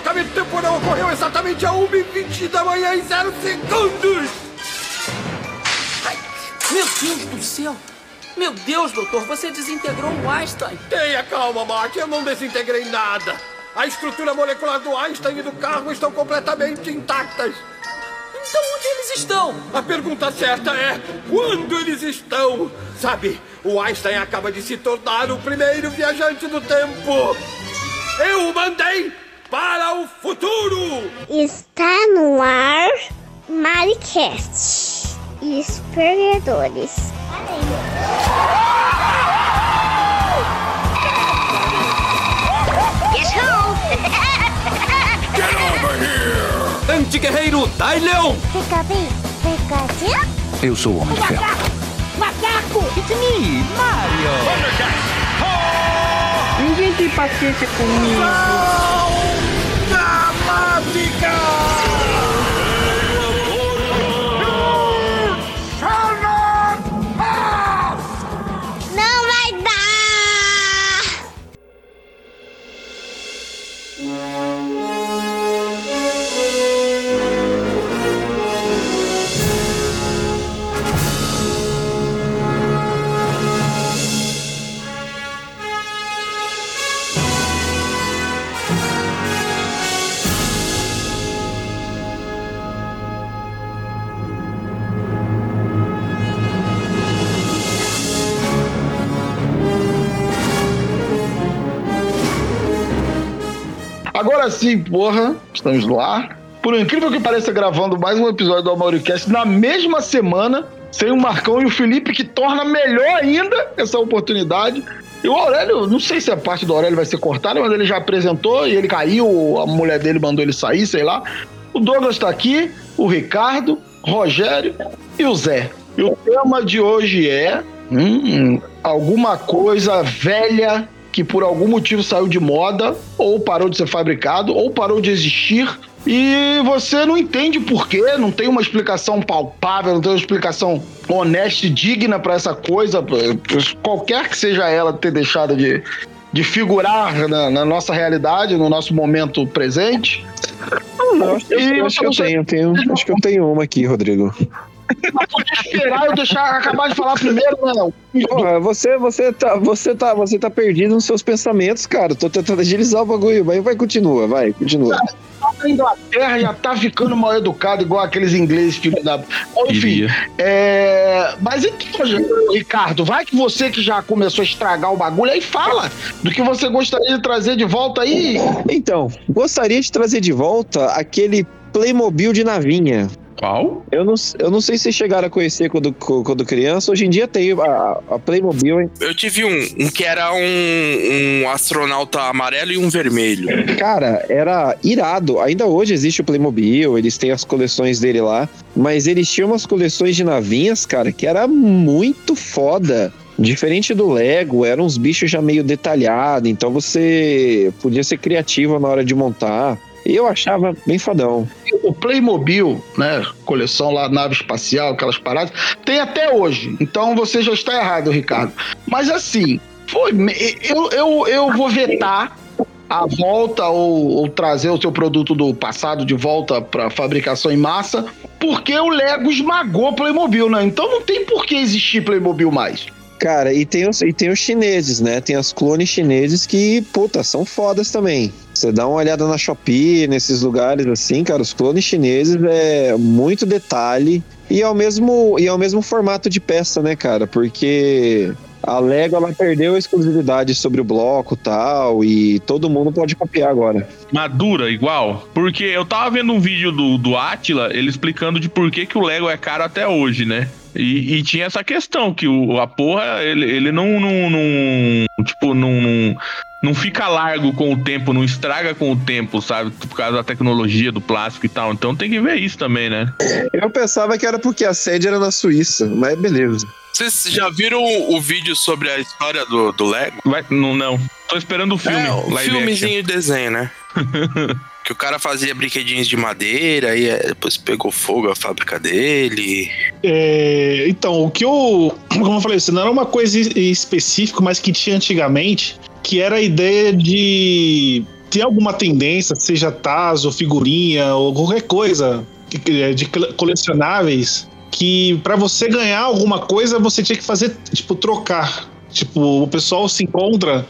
deslocamento temporal ocorreu exatamente a 1h20 da manhã em 0 segundos! Ai, meu Deus do céu! Meu Deus, doutor, você desintegrou o Einstein! Tenha calma, Mark, eu não desintegrei nada! A estrutura molecular do Einstein e do carro estão completamente intactas! Então onde eles estão? A pergunta certa é: quando eles estão? Sabe, o Einstein acaba de se tornar o primeiro viajante do tempo! Eu o mandei para o futuro! Está no ar Maricast e os perdedores. Get over here! Anti-guerreiro Dai Leão! Fica bem, Pikachu? Eu sou o Homem de Ferro. Macaco! Ninguém tem paciência comigo. Não Agora sim, porra, estamos no ar. Por incrível que pareça, gravando mais um episódio do AmauriCast na mesma semana, sem o Marcão e o Felipe, que torna melhor ainda essa oportunidade. E o Aurélio, não sei se a parte do Aurélio vai ser cortada, mas ele já apresentou e ele caiu, a mulher dele mandou ele sair, sei lá. O Douglas tá aqui, o Ricardo, Rogério e o Zé. E o tema de hoje é hum, alguma coisa velha que por algum motivo saiu de moda, ou parou de ser fabricado, ou parou de existir. E você não entende por quê, não tem uma explicação palpável, não tem uma explicação honesta e digna para essa coisa, qualquer que seja ela ter deixado de, de figurar na, na nossa realidade, no nosso momento presente. Acho, que- eu acho que eu tenho, tenho- acho que eu tenho uma aqui, Rodrigo. Podia esperar eu deixar acabar de falar primeiro, não. Porra, você, você, tá, você, tá, você tá perdido nos seus pensamentos, cara. Tô tentando agilizar o bagulho, mas vai, continua, vai, continua. A Inglaterra já tá ficando mal educado, igual aqueles ingleses que da. Enfim, é... mas então, Ricardo, vai que você que já começou a estragar o bagulho, aí fala do que você gostaria de trazer de volta aí. Então, gostaria de trazer de volta aquele Playmobil de navinha. Qual? Eu não, eu não sei se chegaram a conhecer quando, quando criança. Hoje em dia tem a, a Playmobil, hein? Eu tive um, um que era um, um astronauta amarelo e um vermelho. Cara, era irado. Ainda hoje existe o Playmobil, eles têm as coleções dele lá. Mas eles tinham umas coleções de navinhas, cara, que era muito foda. Diferente do Lego, eram uns bichos já meio detalhados, então você podia ser criativo na hora de montar. Eu achava bem fodão. O Playmobil, né? Coleção lá, nave espacial, aquelas paradas, tem até hoje. Então você já está errado, Ricardo. Mas assim, foi. Eu, eu, eu vou vetar a volta ou, ou trazer o seu produto do passado de volta para fabricação em massa, porque o Lego esmagou Playmobil, né? Então não tem por que existir Playmobil mais. Cara, e tem, os, e tem os chineses, né? Tem as clones chineses que, puta, são fodas também. Você dá uma olhada na Shopee, nesses lugares assim, cara, os clones chineses é muito detalhe e é o mesmo, e é o mesmo formato de peça, né, cara? Porque a Lego ela perdeu a exclusividade sobre o bloco tal, e todo mundo pode copiar agora. Madura, igual. Porque eu tava vendo um vídeo do, do Atila, ele explicando de por que, que o Lego é caro até hoje, né? E, e tinha essa questão, que o, a porra, ele, ele não, não, não. Tipo, não, não. Não fica largo com o tempo, não estraga com o tempo, sabe? Por causa da tecnologia, do plástico e tal. Então tem que ver isso também, né? Eu pensava que era porque a sede era na Suíça, mas beleza. Vocês já viram o, vídeo sobre a história do, do Lego? Vai, não, não. Tô esperando o filme. É, o filmezinho de desenho, né? que o cara fazia brinquedinhos de madeira e é, depois pegou fogo a fábrica dele. É, então, o que eu. Como eu falei, isso não era uma coisa específica, mas que tinha antigamente, que era a ideia de tem alguma tendência, seja taso, figurinha ou qualquer coisa é de cole- colecionáveis, que pra você ganhar alguma coisa você tinha que fazer, tipo, trocar. Tipo, o pessoal se encontra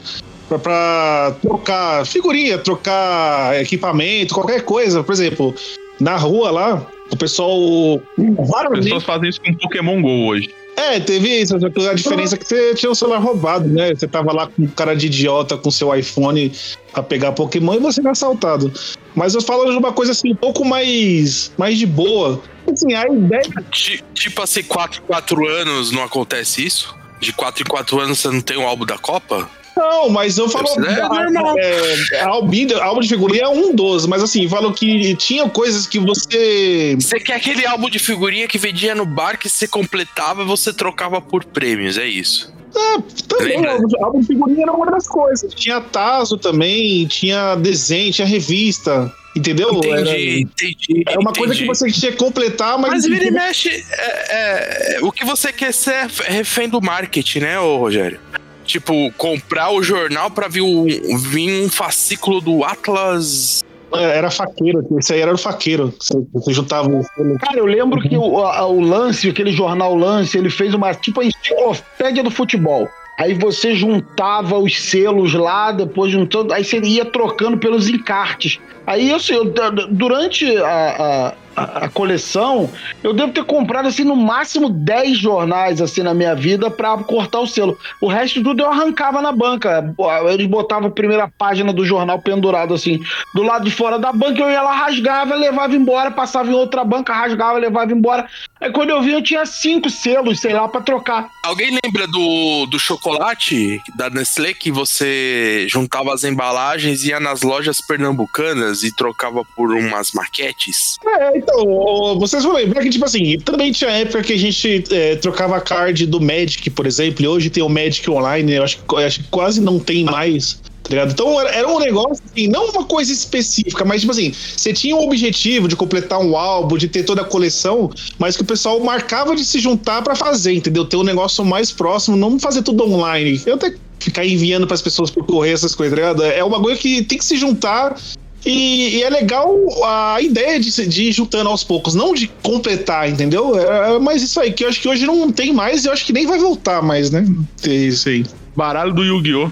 pra, pra trocar figurinha, trocar equipamento, qualquer coisa. Por exemplo, na rua lá, o pessoal. As pessoas fazem isso com Pokémon GO hoje. é, teve isso. só que A diferença é que você tinha o celular roubado, né? Você tava lá com cara de idiota com seu iPhone pra pegar Pokémon e você era assaltado. Mas eu falo de uma coisa assim, um pouco mais, mais de boa. Assim, a ideia. Ti- Tipo assim, 4 em 4 anos não acontece isso? De 4 em 4 anos você não tem um álbum da Copa? Não, mas eu falo. Isso é normal. É, álbum, álbum de figurinha é um dos, mas assim, falo que tinha coisas que você. Você quer aquele álbum de figurinha que vendia no bar que você completava e você trocava por prêmios, é isso. Ah, também, álbum, de- figurinha era uma das coisas. Tinha Tazo também, tinha desenho, tinha revista. Entendeu? Entendi, Era- entendi. É uma coisa que entendi. você tinha que completar, mas. Mas vira e mexe, é, é, o que você quer ser é refém do marketing, né, ô Rogério? Tipo, comprar o jornal pra vir, o- vir um fascículo do Atlas. É, Era faqueiro, esse aí era o faqueiro. Você, juntava o. Cara, eu lembro que o, a- o Lance, aquele jornal Lance, ele fez uma tipo a enciclopédia do futebol. Aí você juntava os selos lá, depois juntando, aí você ia trocando pelos encartes. Aí assim, eu, durante a, a, a- a coleção, eu devo ter comprado assim no máximo 10 jornais assim na minha vida pra cortar o selo. O resto tudo eu arrancava na banca. Eles botavam a primeira página do jornal pendurado assim do lado de fora da banca, eu ia lá, rasgava, levava embora, passava em outra banca, rasgava, levava embora. Aí quando eu vi, eu tinha cinco selos, sei lá, pra trocar. Alguém lembra do, do chocolate da Nestlé que você juntava as embalagens, ia nas lojas pernambucanas e trocava por umas maquetes? É, então, ô, vocês vão lembrar que, tipo assim, também tinha época que a gente é, trocava card do Magic, por exemplo, e hoje tem o Magic Online, eu acho, eu acho que quase não tem mais. Tá? Então era, um negócio, assim, não uma coisa específica, mas tipo assim, você tinha o objetivo de completar um álbum, de ter toda a coleção, mas que o pessoal marcava de se juntar pra fazer, entendeu? Ter um negócio mais próximo, não fazer tudo online. Eu até ficar enviando pras pessoas por correio essas coisas, tá ligado? É uma coisa que tem que se juntar e, e é legal a ideia de, de ir juntando aos poucos, não de completar, entendeu? É, é mais isso aí, que eu acho que hoje não tem mais e eu acho que nem vai voltar mais, né? Ter isso aí. Baralho do Yu-Gi-Oh!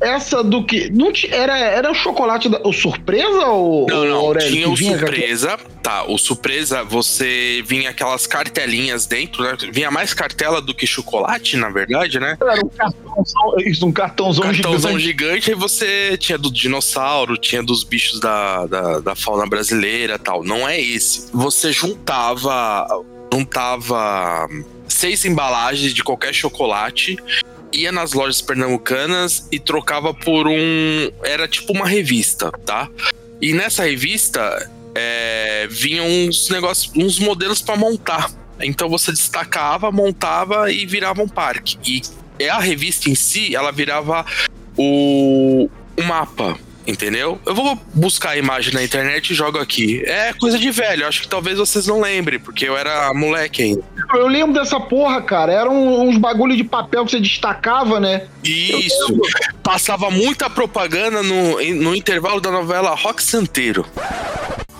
Essa do que. Não ti- era, era o chocolate da. O surpresa ou. Não, não, Aurélio, tinha o surpresa. Tá, o surpresa, você vinha aquelas cartelinhas dentro, né? Vinha mais cartela do que chocolate, na verdade, né? Era um cartãozão, isso, um cartãozão, Cartãozão gigante. gigante, aí você tinha do dinossauro, tinha dos bichos da, da, da fauna brasileira tal. Não é esse. Você juntava. Juntava seis embalagens de qualquer chocolate. Ia nas lojas pernambucanas e trocava por um. Era tipo uma revista, tá? E nessa revista é, vinham uns negócios, uns modelos pra montar. Então você destacava, montava e virava um parque. E é a revista em si, ela virava o, o mapa, entendeu? Eu vou buscar a imagem na internet e jogo aqui. É coisa de velho, acho que talvez vocês não lembrem, porque eu era moleque ainda. Eu lembro dessa porra, cara. Eram uns bagulho de papel que você destacava, né? Isso. Passava muita propaganda no, no intervalo da novela Rock Santeiro.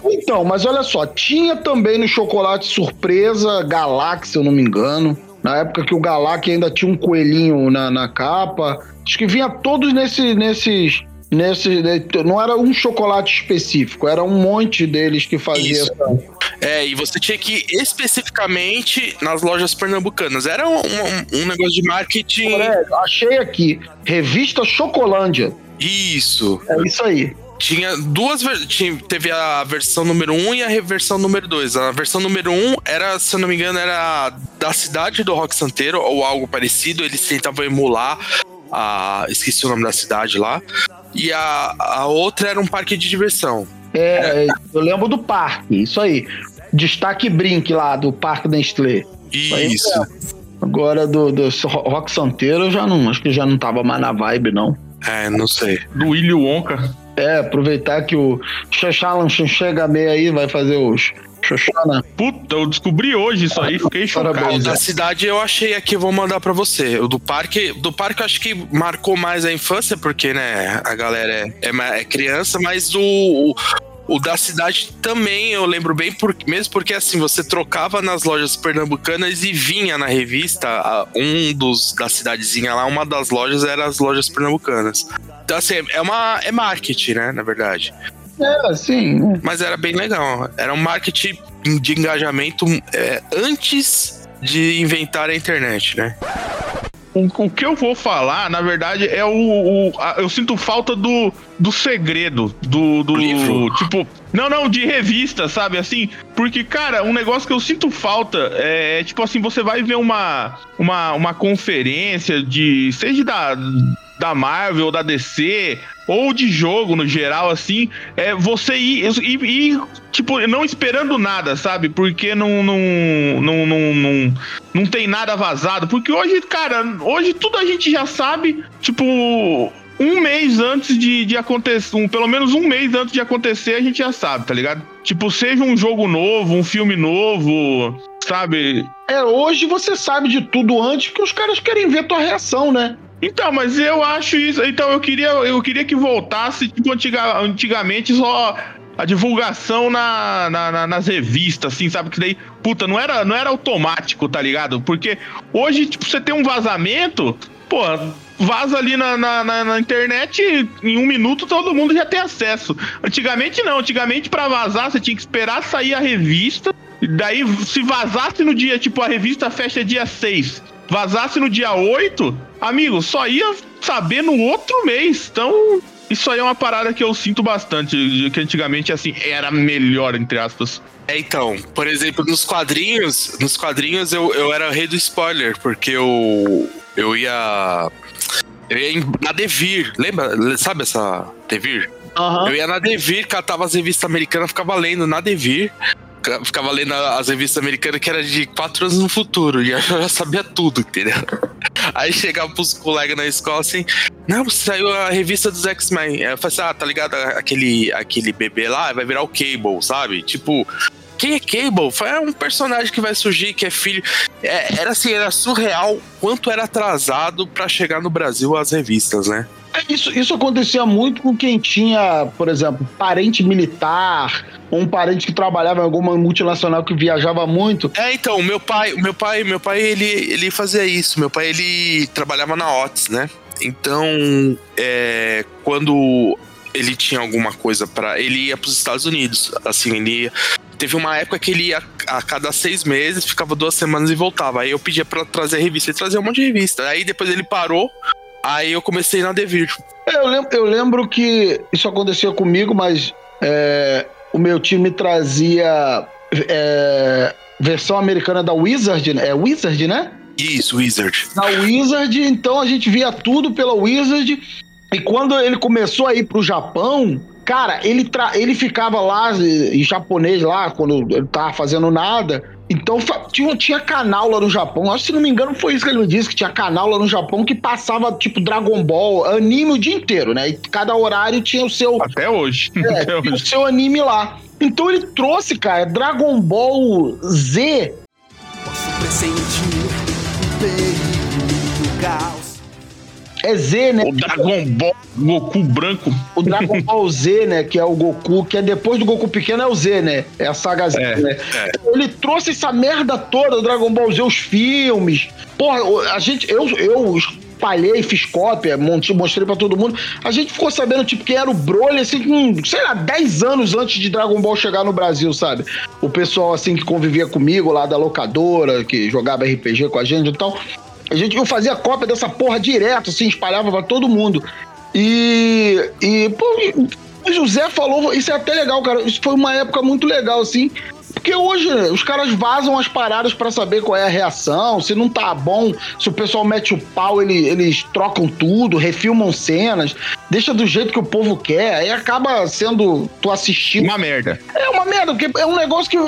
Então, mas olha só, tinha também no chocolate surpresa Galáxia, se eu não me engano. Na época que o Galáxia ainda tinha um coelhinho na, na capa. Acho que vinha todos nesse, nesses. Nesse, não era um chocolate específico, era um monte deles que fazia Isso. É, e você tinha que ir especificamente nas lojas pernambucanas. Era um, um- um negócio de marketing. Aurélio, achei aqui. Revista Chocolândia. Isso. É isso aí. Tinha duas tinha, teve a versão número 1 um e a versão número 2. A versão número 1 um era, se eu não me engano, era da cidade do Rock Santeiro ou algo parecido. Eles tentavam emular a. Esqueci o nome da cidade lá. E a, a outra era um parque de diversão. É, eu lembro do parque, isso aí. Destaque Brink lá do Parque Nestlé. Isso. Agora do, do Rock Santeiro eu já não, acho que já não tava mais na vibe, não. É, não sei. Do Willy Wonka. É, aproveitar que o Xaxalan chega meio aí, vai fazer os, Xoxana. Puta, eu descobri hoje isso aí, fiquei chocado. Parabéns, Da cidade eu achei aqui, eu vou mandar pra você. O do parque, do parque eu acho que marcou mais a infância, porque, né, a galera é, é, é criança, mas o, o, o da cidade também eu lembro bem, por, mesmo porque assim, você trocava nas lojas pernambucanas e vinha na revista a- um dos da cidadezinha lá, uma das lojas era as lojas pernambucanas. Então, assim, é uma é marketing, né, na verdade. É, sim. Mas era bem legal. Era um marketing de engajamento é, antes de inventar a internet, né? O, o que eu vou falar, na verdade, é o. o- a- eu sinto falta do, do segredo. Do. do Livro? Tipo. Não, não, de revista, sabe? Assim. Porque, cara, um negócio que eu sinto falta é, tipo assim, você vai ver uma. Uma, uma conferência de. Seja da. Da Marvel da DC, ou de jogo no geral, assim, é você ir, ir, ir, tipo, não esperando nada, sabe? Porque não, não, não, não, não, não tem nada vazado. Porque hoje, cara, hoje tudo a gente já sabe, tipo, um mês antes de, de acontecer, um, pelo menos um mês antes de acontecer, a gente já sabe, tá ligado? Tipo, seja um jogo novo, um filme novo, sabe? É, hoje você sabe de tudo antes porque os caras querem ver tua reação, né? Então, mas eu acho isso. Então, eu queria, eu queria que voltasse, tipo, antiga, antigamente só a divulgação na, na- na- nas revistas, assim, sabe? Que daí, puta, não era, não era automático, tá ligado? Porque hoje, tipo, você tem um vazamento, pô, vaza ali na, na, na- internet, em um minuto todo mundo já tem acesso. Antigamente não, antigamente pra vazar você tinha que esperar sair a revista, daí se vazasse no dia, tipo, a revista fecha dia 6, vazasse no dia 8, amigo, só ia saber no outro mês. Então, isso aí é uma parada que eu sinto bastante, que antigamente, assim, era melhor, entre aspas. É, então, por exemplo, nos quadrinhos, nos quadrinhos eu, eu era rei do spoiler, porque eu, eu ia. Eu ia em- na Devir, lembra? Sabe essa Devir? Eu ia na Devir, catava as revistas americanas, ficava lendo na Devir. Ca- Ficava lendo as revistas americanas que era de quatro anos no futuro. E eu já sabia tudo, entendeu? Aí chegava pros colegas na escola assim: Não, saiu a revista dos X-Men. Eu falei assim: Ah, tá ligado? Aquele, aquele bebê lá vai virar o Cable, sabe? Tipo. Quem é Cable? Foi um personagem que vai surgir, que é filho. É, era assim, era surreal quanto era atrasado pra chegar no Brasil as revistas, né? É, Isso, isso acontecia muito com quem tinha, por exemplo, parente militar, um parente que trabalhava em alguma multinacional que viajava muito. É, então, meu pai, meu pai, meu pai, ele, ele fazia isso. Meu pai, ele trabalhava na Otis, né? Então, é, quando ele tinha alguma coisa pra. ele ia pros Estados Unidos, assim, ele ia, teve uma época que ele ia a cada seis meses, ficava duas semanas e voltava. Aí eu pedia pra trazer revista, ele trazia um monte de revista. Aí depois ele parou, aí eu comecei na Devir. É, Eu lembro, eu lembro que isso acontecia comigo, mas é, o meu time trazia é, versão americana da Wizard, né? É Wizard, né? Isso, Wizard. Na Wizard, então a gente via tudo pela Wizard. E quando ele começou a ir pro Japão, cara, ele, tra- ele ficava lá em japonês lá, quando ele tava fazendo nada. Então tinha, tinha canal lá no Japão. Acho que se não me engano foi isso que ele me disse, que tinha canal lá no Japão que passava tipo Dragon Ball, anime o dia inteiro, né? E cada horário tinha o seu, Até hoje. é, Até tinha o hoje. seu anime lá. Então ele trouxe, cara, Dragon Ball Z Posso pressentir o perigo do caos. É Z, né? O Dragon Ball Goku branco. O Dragon Ball Z, né? Que é o Goku, que é depois do Goku pequeno, é o Z, né? É a saga Z, É, né? Ele trouxe essa merda toda, o Dragon Ball Z, os filmes. Porra, a gente. Eu, eu espalhei, fiz cópia, montei, mostrei pra todo mundo. A gente ficou sabendo, tipo, quem era o Broly, assim, com, sei lá, 10 anos antes de Dragon Ball chegar no Brasil, sabe? O pessoal, assim, que convivia comigo lá da locadora, que jogava RPG com a gente e tal. A gente, eu fazia cópia dessa porra direto, assim, espalhava pra todo mundo. E. E, pô, o José falou, isso é até legal, cara. Isso foi uma época muito legal, assim. Porque hoje os caras vazam as paradas pra saber qual é a reação, se não tá bom, se o pessoal mete o pau, ele- eles trocam tudo, refilmam cenas, deixa do jeito que o povo quer, aí acaba sendo tu assistindo. Uma merda. É uma merda, porque é um negócio que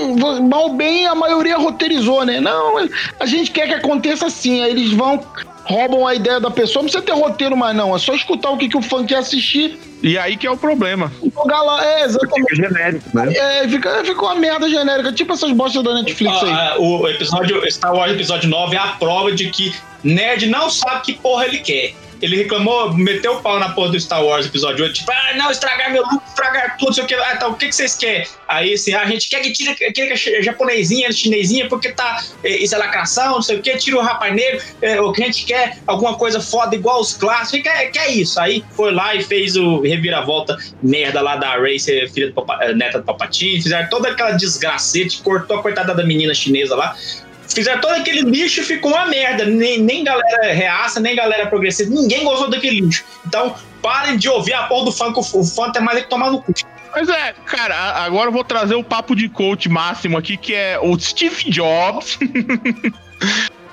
mal bem a maioria roteirizou, né? Não, a gente quer que aconteça assim, aí eles vão roubam a ideia da pessoa. Não precisa ter roteiro mais, não. É só escutar o que, que o fã quer assistir. E aí que é o problema. Jogar lá. É, exatamente. Fica genérico, né? É, fica, fica uma merda genérica. Tipo essas bostas da Netflix aí. Ah, o episódio Star Wars episódio 9 é a prova de que nerd não sabe que porra ele quer. Ele reclamou, meteu o pau na porra do Star Wars episódio 8, tipo, ah, não, estragar meu look, estragar tudo, sei o que. Ah, tá, o que, que vocês querem? Aí, assim, a gente quer que tire que, que é japonesinha, chinesinha, porque tá, eh, isso é lacração, não sei o que, tira o rapaz negro, eh, o que a gente quer, alguma coisa foda igual os clássicos, quer, quer isso. Aí foi lá e fez o reviravolta merda lá da Ray, ser filha do Papa- eh, neta do Papatinho, fizeram toda aquela desgracete, cortou a coitada da menina chinesa lá, Fizeram todo aquele lixo e ficou uma merda. Nem, nem galera reaça, nem galera progressista. Ninguém gostou daquele lixo. Então, parem de ouvir a porra do funk. O funk é mais é que tomar no cu. Mas é, cara, agora eu vou trazer o papo de coach máximo aqui, que é o Steve Jobs.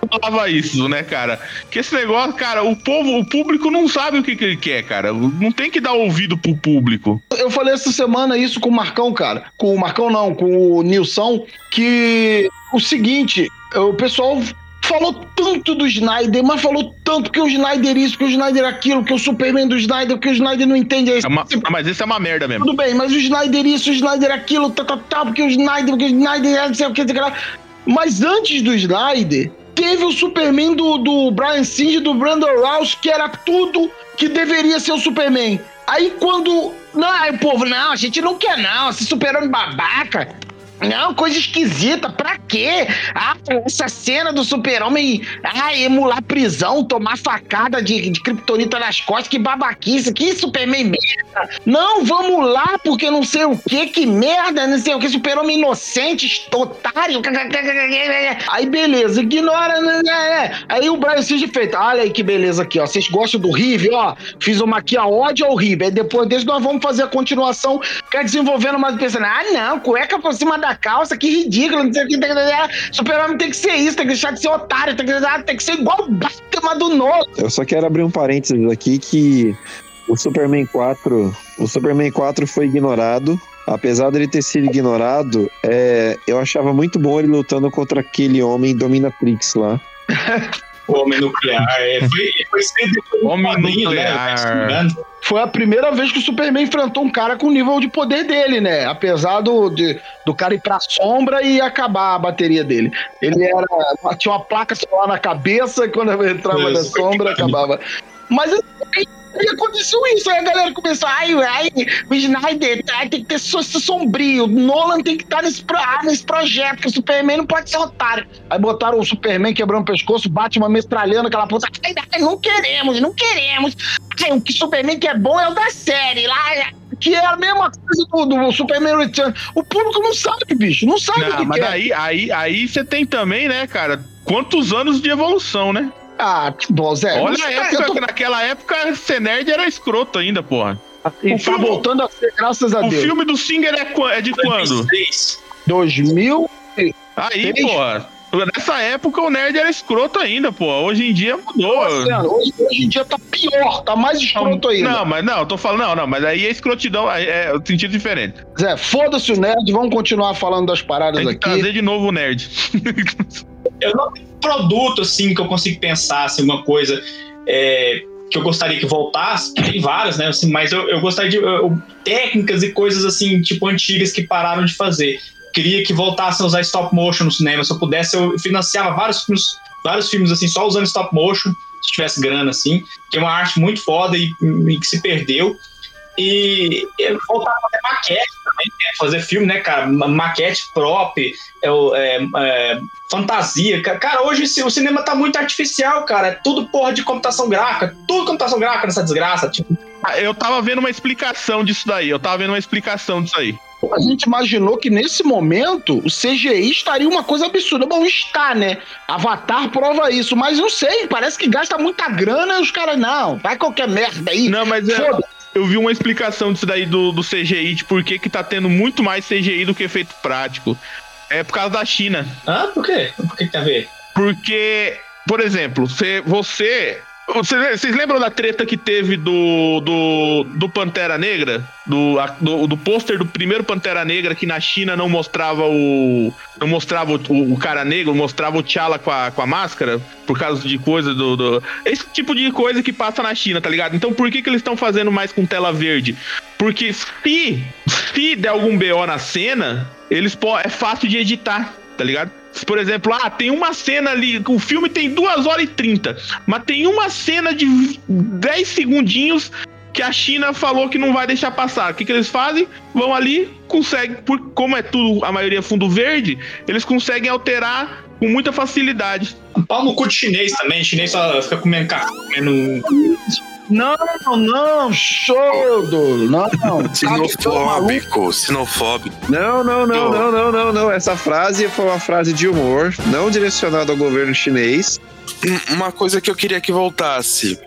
falava isso, né, cara? Que esse negócio, cara, o povo, o público não sabe o que, que ele quer, cara. Não tem que dar ouvido pro público. Eu falei essa semana isso com o Marcão, cara. Com o Marcão, não, com o Nilson, que o seguinte, o pessoal falou tanto do Snyder, mas falou tanto que o Snyder isso, que o Snyder aquilo, que o Superman do Snyder, que o Snyder não entende isso. É uma- mas isso é uma merda mesmo. Tudo bem, mas o Snyder isso, o Snyder aquilo, tá, tá, tá, porque o Snyder, porque o Snyder é não sei o que, sei lá. Mas antes do Snyder, teve o Superman do, do Brian Singer e do Brandon Rouse, que era tudo que deveria ser o Superman. Aí quando. Não, aí o povo, não, a gente não quer não, esse super-homem babaca. Não, coisa esquisita, pra quê? Ah, essa cena do super-homem, ah, emular prisão, tomar facada de, de kriptonita nas costas, que babaquice, que Superman merda. Não, vamos lá, porque não sei o que, que merda, não sei o que, super-homem inocente, otário. Aí beleza, ignora, né, né? Aí o Brian Singer fez, olha aí que beleza aqui, ó, vocês gostam do Rive, ó, fiz uma aqui, a ódio ao Rive, aí depois desse nós vamos fazer a continuação, quer desenvolvendo mais personagem. Ah, não, cueca por cima da calça, que ridículo, não sei o que- super-homem tem que ser isso, tem que deixar de ser otário, tem que, ah, tem que ser igual o Batman do Nolan. Eu só quero abrir um parênteses aqui que o Superman 4, o Superman 4 foi ignorado. Apesar dele ter sido ignorado, é, eu achava muito bom ele lutando contra aquele homem dominatrix lá. O Homem Nuclear. É, foi, foi depois do Homem quadrinho, né, Nuclear. engano. Foi a primeira vez que o Superman enfrentou um cara com o nível de poder dele, né? Apesar do, de- do cara ir pra sombra e acabar a bateria dele. Ele era. Tinha uma placa solar na cabeça e quando ele entrava na sombra, acabava. Mas aí aconteceu isso, aí a galera começou, ai, ai, o Snyder tá, tem que ter so- sombrio, Nolan tem que estar nesse, pro- ah, nesse projeto, que o Superman não pode ser otário. Aí botaram o Superman quebrando o pescoço, o Batman metralhando aquela puta, ai, ai, não queremos, não queremos. Ai, o que Superman que é bom é o da série, lá, que é a mesma coisa do, do Superman Return. O público não sabe, bicho, não sabe o Não, que mas quer. aí, aí, aí você tem também, né, cara, quantos anos de evolução, né? Ah, bom, Zé. Olha a época, tô- que naquela época ser nerd era escroto ainda, porra. E o tá filme- voltando a ser, graças a O Deus. filme do Singer é, é de quando? 2006. 2000. Aí, porra. Nessa época o nerd era escroto ainda, pô. Hoje em dia mudou. Marcelo, Hoje, hoje em dia tá pior, tá mais escroto ainda. Não, mas não, eu tô falando, não, não, mas aí é escrotidão, é o sentido diferente. Zé, foda-se o nerd, vamos continuar falando das paradas Tem que aqui. trazer de novo o nerd. Eu não produto assim que eu consigo pensar, assim, uma coisa é, que eu gostaria que voltasse. Tem várias, né? assim, mas eu, eu gostaria de eu- técnicas e coisas assim, tipo, antigas que pararam de fazer. Queria que voltassem a usar stop motion no cinema. Se eu pudesse, eu financiava vários filmes, vários filmes assim, só usando stop motion, se tivesse grana, assim, que é uma arte muito foda e, e que se perdeu. E e voltar a fazer maquete também, né? fazer filme, né, cara? Ma- Maquete prop, é, é, é, fantasia. Ca- Cara, hoje o cinema tá muito artificial, cara. É tudo porra de computação gráfica. Tudo computação gráfica nessa desgraça. Tipo, Ah, Eu tava vendo uma explicação disso daí, eu tava vendo uma explicação disso aí. A gente imaginou que nesse momento o CGI estaria uma coisa absurda. Bom, está, né? Avatar prova isso, mas não sei, parece que gasta muita grana e os caras, não, vai qualquer merda aí. Não, mas é, Foda. Eu vi uma explicação disso daí do, do CGI, de por que que tá tendo muito mais CGI do que efeito prático. É por causa da China. ah, por quê? Por que, que tem a ver? Porque, por exemplo, você, você Vocês vocês lembram da treta que teve do, do, do Pantera Negra? Do, a- do, do pôster do primeiro Pantera Negra que na China não mostrava o. Não mostrava o, o cara negro, mostrava o T'Challa com a, com a máscara, por causa de coisa do, do- Esse tipo de coisa que passa na China, tá ligado? Então por que, que eles estão fazendo mais com tela verde? Porque se, se der algum BO na cena, eles é fácil de editar, tá ligado? Por exemplo, ah, tem uma cena ali, o filme tem 2 horas e 30, mas tem uma cena de 10 segundinhos que a China falou que não vai deixar passar. O que, que eles fazem? Vão ali, conseguem, por, como é tudo, a maioria é fundo verde, eles conseguem alterar com muita facilidade. Pau no cu de chinês também. Chinês só fica comendo comendo. Não, não, show, do Não, não. Sinofóbico, sinofóbico. Não, não, não, não, não, não, não. Essa frase foi uma frase de humor, não direcionada ao governo chinês. Um- Uma coisa que eu queria que voltasse.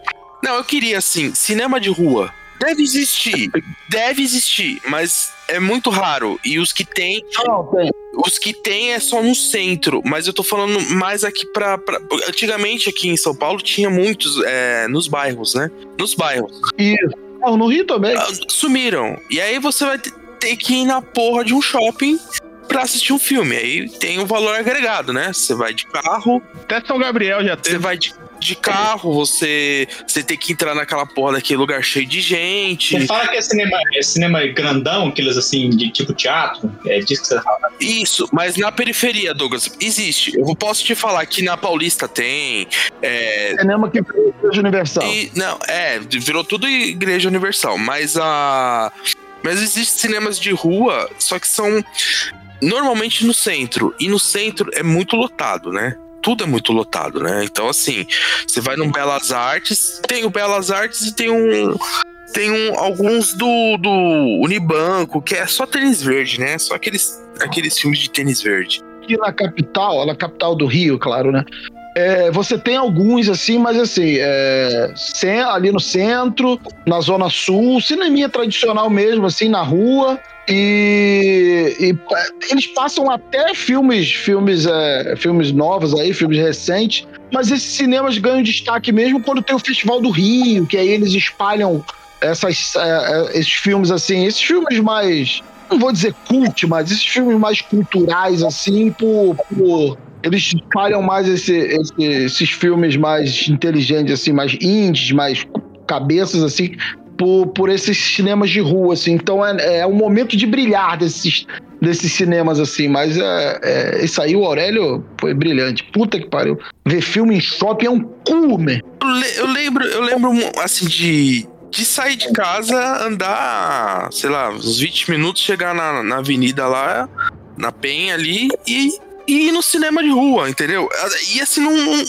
Não, eu queria assim, cinema de rua. Deve existir, deve existir, mas é muito raro. E os que tem, Não, tem. Os que tem é só no centro. Mas eu tô falando mais aqui pra. pra- Antigamente aqui em São Paulo tinha muitos é, nos bairros, né? Nos bairros. Isso. Não, no Rio também. Ah, Sumiram. E aí você vai te- ter que ir na porra de um shopping pra assistir um filme. Aí tem o valor agregado, né? Você vai de carro, Até São Gabriel já você teve. vai de, de carro, você, você tem que entrar naquela porra daquele lugar cheio de gente. Você fala que é cinema, é cinema grandão, aqueles assim, de tipo teatro? É disso que você fala. Isso, mas na periferia, Douglas, existe. Eu posso te falar que na Paulista tem. É, Cinema que da Igreja Universal. e- não, é, virou tudo Igreja Universal, mas a. Mas existem cinemas de rua, só que são normalmente no centro. E no centro é muito lotado, né? Tudo é muito lotado, né? Então, assim, você vai no Belas Artes, tem o Belas Artes e tem um. Tem um, alguns do, do Unibanco, que é só tênis verde, né? Só aqueles, aqueles filmes de tênis verde. aqui na capital, na capital do Rio, claro, né? É, você tem alguns assim, mas assim, é, ali no centro, na zona sul, cineminha tradicional mesmo, assim, na rua. E, e eles passam até filmes, filmes, é, filmes novos aí, filmes recentes, mas esses cinemas ganham destaque mesmo quando tem o Festival do Rio, que aí eles espalham essas, é, é, esses filmes assim, esses filmes mais não vou dizer cult, mas esses filmes mais culturais, assim, por. por- eles espalham mais esse- esse- esses filmes mais inteligentes, assim, mais indies, mais cabeças, assim, por, por esses cinemas de rua, assim. Então é, é um momento de brilhar desses, desses cinemas, assim. Mas é, é, isso aí, o Aurélio, foi brilhante. Puta que pariu. Ver filme em shopping é um cu, meu. Eu, le- eu lembro, eu lembro assim de, de sair de casa, andar, sei lá, uns 20 minutos, chegar na, na avenida lá, na Penha ali e, e ir no cinema de rua, entendeu? E assim, não-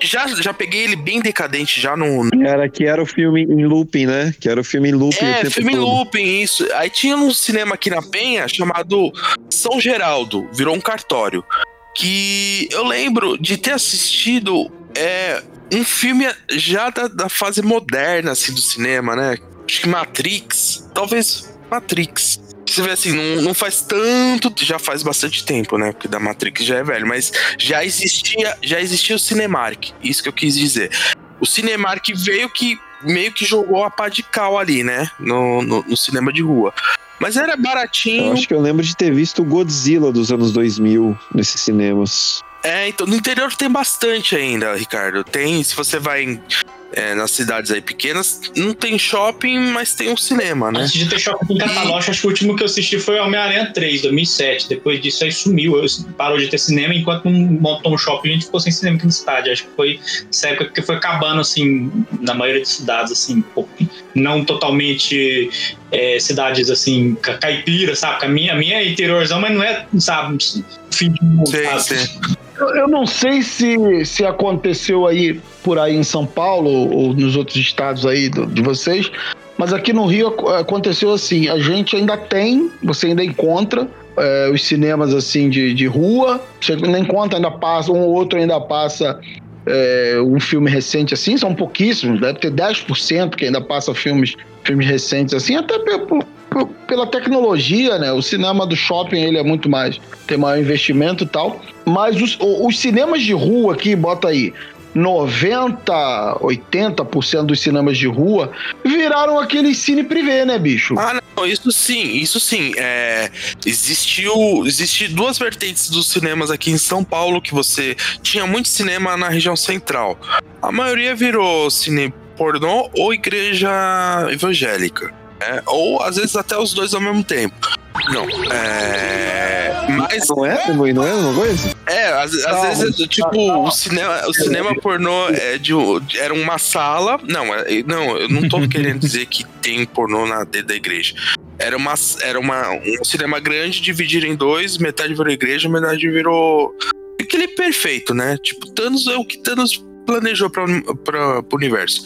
já, já peguei ele bem decadente já no. Era que era o filme em looping, né? Que era o filme em looping. o É, filme em todo. looping, isso. Aí tinha um cinema aqui na Penha chamado São Geraldo, virou um cartório. Que eu lembro de ter assistido é, um filme já da, da fase moderna assim, do cinema, né? Acho que Matrix. Talvez Matrix. Você vê assim, não, não faz tanto, já faz bastante tempo, né? Porque da Matrix já é velho, mas já existia, já existia o Cinemark, isso que eu quis dizer. O Cinemark veio que meio que jogou a pá de cal ali, né? No, no, no cinema de rua. Mas era Eu baratinho. acho que eu lembro de ter visto o Godzilla dos anos 2000 nesses cinemas. É, então no interior tem bastante ainda, Ricardo. Tem, se você vai em, é, nas cidades aí pequenas, não tem shopping, mas tem um cinema, né? Antes de ter shopping em Cataloche, acho que o último que eu assisti foi Homem-Aranha 3, 2007. Depois disso aí sumiu. Parou de ter cinema, enquanto não montou um shopping, a gente ficou sem cinema aqui na cidade. Acho que foi essa época que foi acabando, assim, na maioria das cidades, assim, não totalmente é, cidades, assim, ca- caipira, sabe? A minha, a minha é interiorzão, mas não é, sabe, fim de mundo, Sei, sabe? sei. Eu, não sei se, se aconteceu aí por aí em São Paulo ou nos outros estados aí do- de vocês, mas aqui no Rio ac- aconteceu assim: a gente ainda tem, você ainda encontra é, os cinemas assim de, de rua, você ainda encontra, ainda passa, um ou outro ainda passa é, um filme recente assim, são pouquíssimos, deve ter 10% que ainda passa filmes, filmes recentes assim, até por- pela tecnologia, né? O cinema do shopping ele é muito mais, tem maior investimento e tal. Mas os, os cinemas de rua aqui, bota aí, 90, 80% dos cinemas de rua viraram aquele cine privê, né, bicho? Ah, não, isso sim, isso sim. É, existiu, existe duas vertentes dos cinemas aqui em São Paulo que você tinha muito cinema na região central. A maioria virou cine pornô ou igreja evangélica. Né? ou às vezes até os dois ao mesmo tempo. Não, é. Mas. Não é? Não é uma coisa? É, às, às vezes, tipo, o cinema, o cinema pornô é de, era uma sala. Não, é- não, eu não tô querendo dizer que tem pornô na dentro da igreja. Era, uma, era uma, um cinema grande dividido em dois, metade virou igreja, metade virou. Aquele perfeito, né? Tipo, Thanos é o que Thanos planejou pra, pro universo.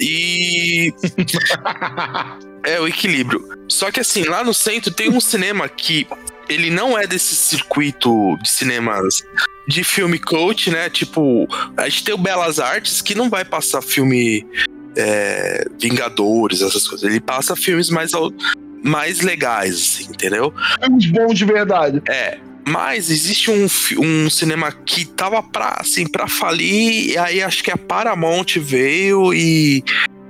E. é o equilíbrio. Só que assim, lá no centro tem um cinema que ele não é desse circuito de cinemas de filme coach, né? Tipo, a gente tem o Belas Artes que não vai passar filme é, Vingadores, essas coisas. Ele passa filmes mais, mais legais, assim, entendeu? Filmes bons de verdade. É. Mas existe um, um cinema que tava pra, assim, pra falir, e aí acho que a Paramount veio e,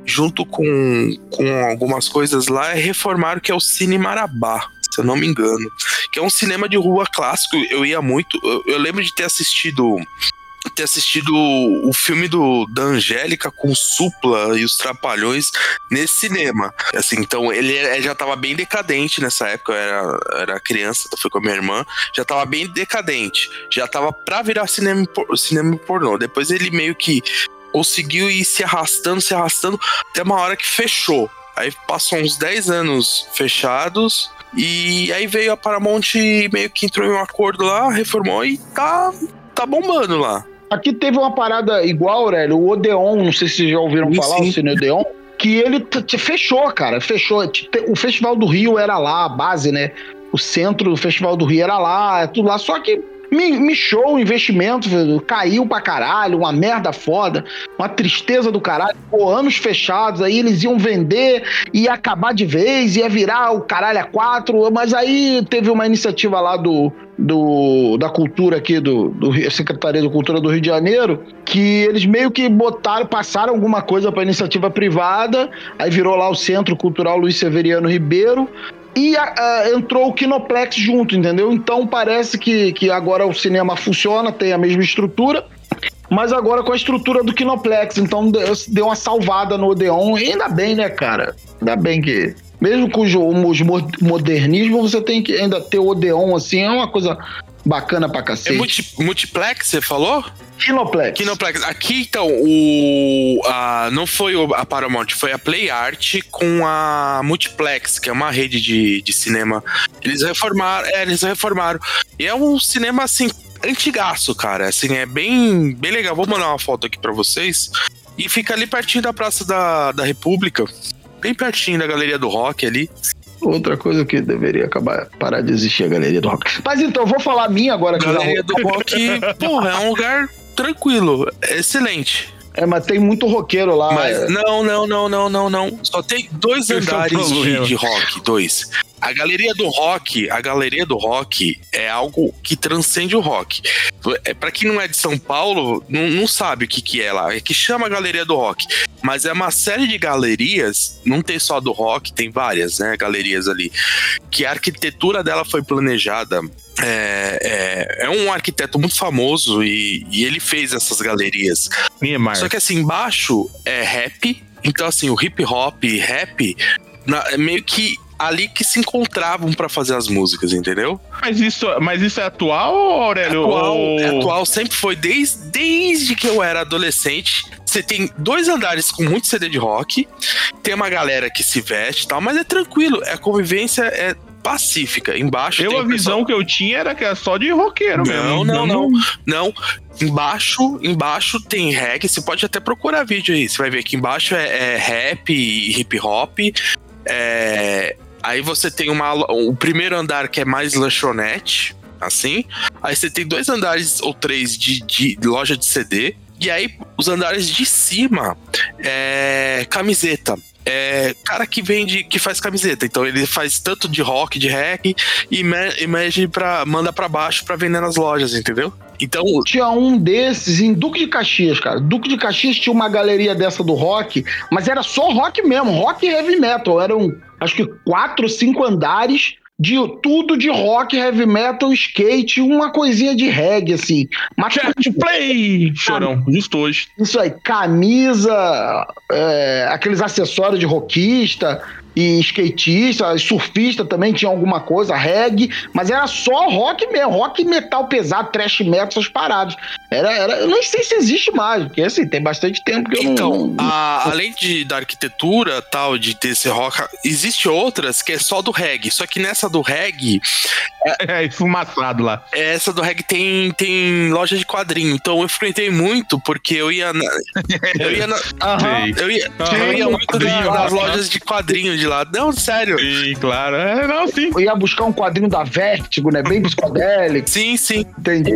junto com, com algumas coisas lá, reformaram que é o Cine Marabá, se eu não me engano. Que é um cinema de rua clássico, eu ia muito. Eu, eu lembro de ter assistido. Ter assistido o filme do, da Angélica com o Supla e os Trapalhões nesse cinema. Assim, então ele é- já tava bem decadente nessa época, eu era, era criança, fui com a minha irmã, já tava bem decadente, já tava pra virar cinema, cinema pornô. Depois ele meio que conseguiu ir se arrastando, se arrastando, até uma hora que fechou. Aí passou uns 10 anos fechados, e aí veio a Paramount meio que entrou em um acordo lá, reformou e tá, tá bombando lá. Aqui teve uma parada igual, Aurélio, o Odeon, não sei se vocês já ouviram Sim, falar, sim. o Cine Odeon, que ele fechou, cara, fechou. O Festival do Rio era lá, a base, né? O centro do Festival do Rio era lá, é tudo lá, só que show o investimento, caiu pra caralho, uma merda foda, uma tristeza do caralho, pô, anos fechados, aí eles iam vender, ia acabar de vez, ia virar o caralho a quatro, mas aí teve uma iniciativa lá do, do, da cultura aqui, do, do Secretaria de Cultura do Rio de Janeiro, que eles meio que botaram, passaram alguma coisa para iniciativa privada, aí virou lá o Centro Cultural Luiz Severiano Ribeiro, e a- a- entrou o Kinoplex junto, entendeu? Então parece que, que agora o cinema funciona, tem a mesma estrutura, mas agora com a estrutura do Kinoplex. Então deu, uma salvada no Odeon. E ainda bem, né, cara? Ainda bem que. Mesmo com os, os mo- modernismo, você tem que ainda ter o Odeon assim, é uma coisa bacana pra É cacete. multi- multiplex, você falou? Kinoplex. Kinoplex. Aqui, então, o, a, não foi a Paramount, foi a Play Art com a Multiplex, que é uma rede de, de cinema. Eles reformaram, é, eles reformaram. E é um cinema, assim, antigaço, cara. Assim, é bem, bem legal. Vou mandar uma foto aqui pra vocês. E fica ali pertinho da Praça da, da República. Bem pertinho da Galeria do Rock ali. Outra coisa que deveria acabar, parar de existir a Galeria do Rock. Mas então, eu vou falar a minha agora Galeria do Rock, porra, é um lugar tranquilo, excelente. É, mas tem muito roqueiro lá. Mas não, não, não, não, não, não. Só tem dois é andares de, de rock, dois. A galeria do rock, a galeria do rock é algo que transcende o rock. É para quem não é de São Paulo, não, não sabe o que que é lá. É que chama galeria do rock, mas é uma série de galerias. Não tem só do rock, tem várias, né? Galerias ali. Que a arquitetura dela foi planejada é, é, é um arquiteto muito famoso e, e ele fez essas galerias. Niemeyer. Só que assim, embaixo é rap. Então, assim, o hip hop e rap na- é meio que ali que se encontravam pra fazer as músicas, entendeu? Mas isso, mas isso é atual, Aurélio? Atual, Ou- é atual sempre foi desde, desde que eu era adolescente. Você tem dois andares com muito CD de rock, tem uma galera que se veste e tal, mas é tranquilo, a convivência é pacífica. Embaixo Eu, a o pessoal- visão que eu tinha era que era só de roqueiro Não, mesmo. não, não. Não. Embaixo, embaixo tem reggae. Você pode até procurar vídeo aí. Você vai ver que embaixo é, é rap e hip hop. É, Aí você tem uma, o primeiro andar que é mais lanchonete, assim. Aí você tem dois andares ou três de, de loja de CD. E aí os andares de cima é camiseta. é cara que vende, que faz camiseta. Então ele faz tanto de rock, de reggae e me- pra, manda pra baixo pra vender nas lojas, entendeu? Então, Tinha um desses em Duque de Caxias, cara. Duque de Caxias tinha uma galeria dessa do rock, mas era só rock mesmo, rock e heavy metal. Eram, acho que, quatro cinco andares de tudo de rock, heavy metal, skate, uma coisinha de reggae, assim. Mas Check play! Chorão, justo hoje. Isso aí, camisa, é, aqueles acessórios de rockista e skatista, surfista também tinha alguma coisa, reggae, mas era só rock mesmo, rock e metal pesado, trash metal, essas paradas. Era, era, eu não sei se existe mais, porque assim, tem bastante tempo que eu Então, não. a- além de, da arquitetura tal, de ter esse rock, existe outras que é só do reggae. Só que nessa do reggae, É, esfumaçado lá. essa do reggae tem, tem loja de quadrinho. Então eu frequentei muito porque eu ia na, eu ia na, Sei. eu ia, eu ia muito nas lojas de quadrinho de lá. Não, sério. Sim, claro. É, não, sim. Eu ia buscar um quadrinho da Vertigo, né? Bem psicodélico. Sim, sim. Entendi.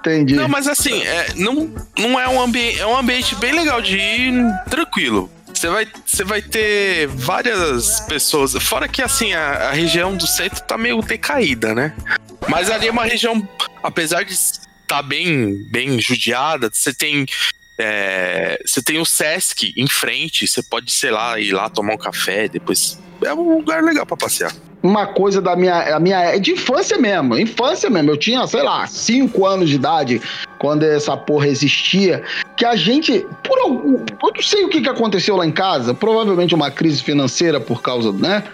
Entendi. Não, mas assim, é, não, não é um ambiente, é um ambiente bem legal de ir tranquilo. Você vai, você vai ter várias pessoas. Fora que assim, a, a região do centro tá meio decaída, né? Mas ali é uma região, apesar de estar bem, bem judiada, você tem. É, você tem o Sesc em frente, você pode, sei lá, ir lá tomar um café, depois. É um lugar legal pra passear. uma coisa da minha, a minha de infância mesmo, infância mesmo. Eu tinha, sei lá, 5 anos de idade quando essa porra existia, que a gente, por algum, eu não sei o que, que aconteceu lá em casa, provavelmente uma crise financeira por causa, né,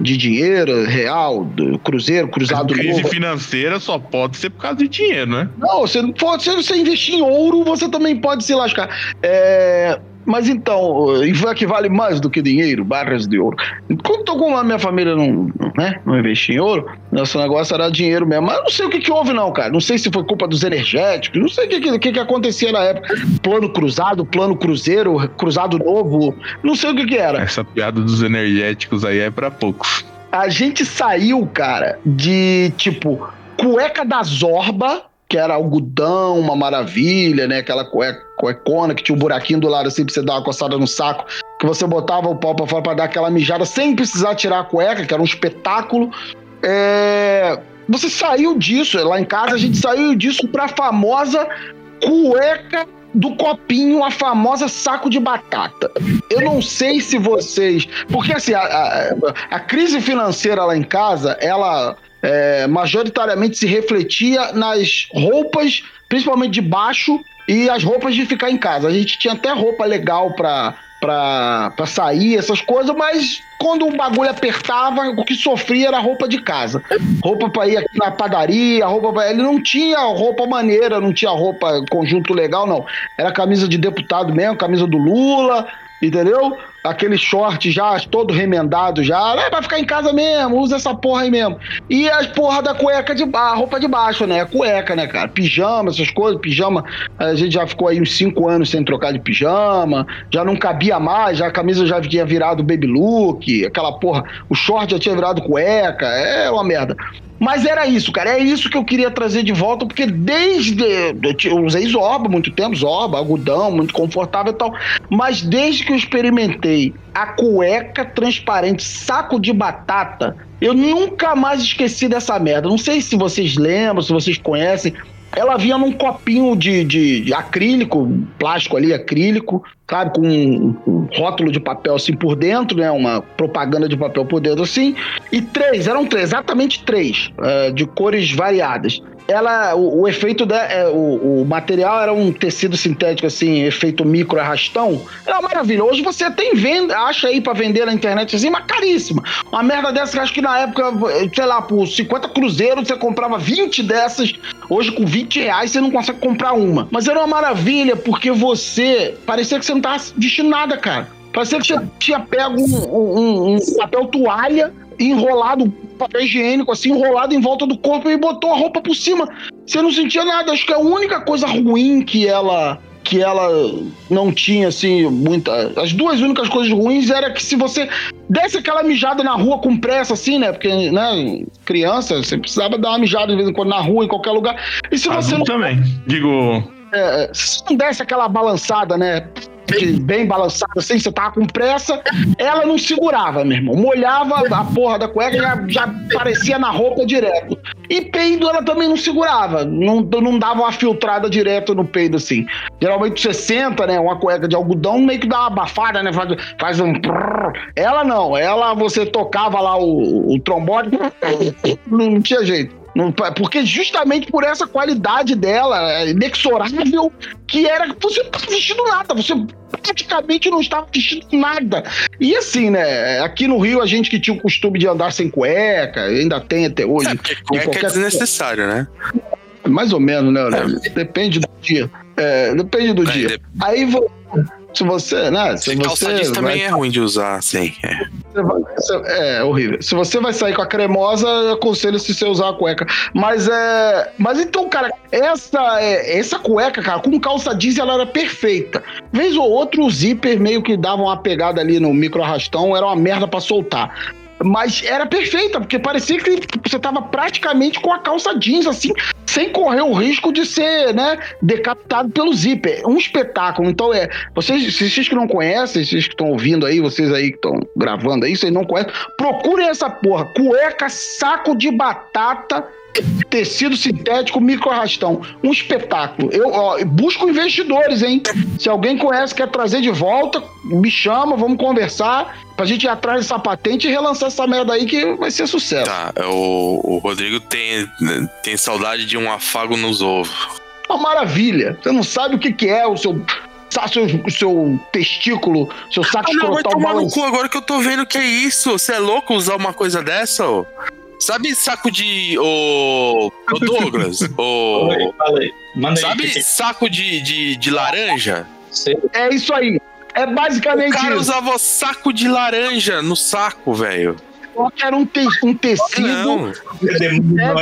de dinheiro real, do cruzeiro, cruzado Crise novo. financeira só pode ser por causa de dinheiro, né? Não, você não pode, se você investir em ouro, você também pode se lascar. É, mas então, isso que vale mais do que dinheiro, barras de ouro. Como, como a minha família não, né, não investia em ouro, nosso negócio era dinheiro mesmo. Mas eu não sei o que, que houve, não, cara. Não sei se foi culpa dos energéticos, não sei o que, que, que, que acontecia na época. Plano cruzado, plano cruzeiro, cruzado novo, não sei o que, que era. Essa piada dos energéticos aí é pra poucos. A gente saiu, cara, de tipo cueca da Zorba, que era algodão, uma maravilha, né? Aquela cuecona que tinha um buraquinho do lado assim pra você dar uma coçada no saco, que você botava o pau pra fora pra dar aquela mijada sem precisar tirar a cueca, que era um espetáculo. É, Você saiu disso, lá em casa a gente saiu disso pra famosa cueca do copinho, a famosa saco de batata. Eu não sei se vocês. Porque assim, a, a- a crise financeira lá em casa, ela é, majoritariamente se refletia nas roupas, principalmente de baixo, e as roupas de ficar em casa. A gente tinha até roupa legal pra, pra sair, essas coisas, mas quando o bagulho apertava, o que sofria era roupa de casa. Roupa pra ir aqui na padaria, roupa pra... Ele não tinha roupa maneira, não tinha roupa conjunto legal, não. Era camisa de deputado mesmo, camisa do Lula, entendeu? Aquele short já todo remendado já. É, vai ficar em casa mesmo, usa essa porra aí mesmo. E as porra da cueca de baixo, roupa de baixo, né? Cueca, né, cara? Pijama, essas coisas, pijama. A gente já ficou aí uns cinco anos sem trocar de pijama, já não cabia mais, já a camisa já tinha virado baby look, aquela porra, o short já tinha virado cueca, é uma merda. Mas era isso, cara. É isso que eu queria trazer de volta, porque desde. Eu usei Zorba muito tempo, Zorba, algodão, muito confortável e tal. Mas desde que eu experimentei a cueca transparente, saco de batata, eu nunca mais esqueci dessa merda. Não sei se vocês lembram, se vocês conhecem. Ela vinha num copinho de, de- de acrílico, plástico ali, acrílico, sabe? Com um, um rótulo de papel assim por dentro, né? Uma propaganda de papel por dentro assim. E três, eram três, exatamente três, eh, de cores variadas. Ela, o, o efeito da, é, o, o material era um tecido sintético assim, efeito micro arrastão. Era. Hoje você tem venda, acha aí pra vender na internet assim, mas caríssima. Uma merda dessa que acho que na época, sei lá, por 50 cruzeiros você comprava 20 dessas. Hoje com 20 reais você não consegue comprar uma. Mas era uma maravilha porque você parecia que você não tava vestindo nada, cara. Parecia que tinha, tinha pego um, um- um papel toalha enrolado, papel higiênico, assim, enrolado em volta do corpo e botou a roupa por cima. Você não sentia nada. Acho que a única coisa ruim que ela que ela não tinha, assim, muita. As duas únicas coisas ruins era que se você desse aquela mijada na rua com pressa, assim, né? Porque, né, criança, você precisava dar uma mijada de vez em quando na rua, em qualquer lugar. E se você Adulto não também. Digo, é, se não desse aquela balançada, né? Bem balançada assim, você tava com pressa, ela não segurava, meu irmão. Molhava a porra da cueca e já, já aparecia na roupa direto. E peido ela também não segurava, não, não dava uma filtrada direto no peido assim. Geralmente você senta, né, uma cueca de algodão meio que dá uma abafada, né, faz, faz um... Ela não, ela você tocava lá o, o trombone, não tinha jeito. Não- porque justamente por essa qualidade dela, é, inexorável, que era você não estava vestindo nada, você praticamente não estava vestindo nada. E assim, né? Aqui no Rio, a gente que tinha o costume de andar sem cueca, ainda tem até hoje. É, cueca é desnecessário, né? Mais ou menos, né, Aurélio? Depende do dia. É, depende do É, dia. de- Aí se você, né? Se você jeans vai- também é ruim de usar, sim. É. você- É horrível. Se você vai sair com a cremosa, eu aconselho se você usar a cueca. Mas é. Mas então, cara, essa, é, essa cueca, cara, com calça jeans, ela era perfeita. Vez ou outro, o zíper meio que dava uma pegada ali no micro arrastão, era uma merda pra soltar. Mas era perfeita, porque parecia que você tava praticamente com a calça jeans, assim, sem correr o risco de ser, né, decapitado pelo zíper. Um espetáculo. Então, é. Vocês, vocês que não conhecem, vocês que estão ouvindo aí, vocês aí que estão gravando aí, vocês não conhecem, procurem essa porra. Cueca, saco de batata. Tecido sintético, micro arrastão. Um espetáculo. Eu ó, busco investidores, hein? Se alguém conhece, quer trazer de volta, me chama, vamos conversar pra gente ir atrás dessa patente e relançar essa merda aí que vai ser sucesso. Tá, o, o Rodrigo tem, tem saudade de um afago nos ovos. Uma maravilha. Você não sabe o que, que é o seu, seu, seu testículo, seu saco Ah, não, vai escrotal tomar no cu agora que eu tô vendo que é isso. Você é louco usar uma coisa dessa, ô? Sabe saco de. Ô. ô Douglas? Ô. Falei, falei. Manda aí. Sabe que- saco de, de, de laranja? Sei. É isso aí. É O basicamente cara isso. usava saco de laranja no saco, velho. Só que era um, te- um tecido. Não.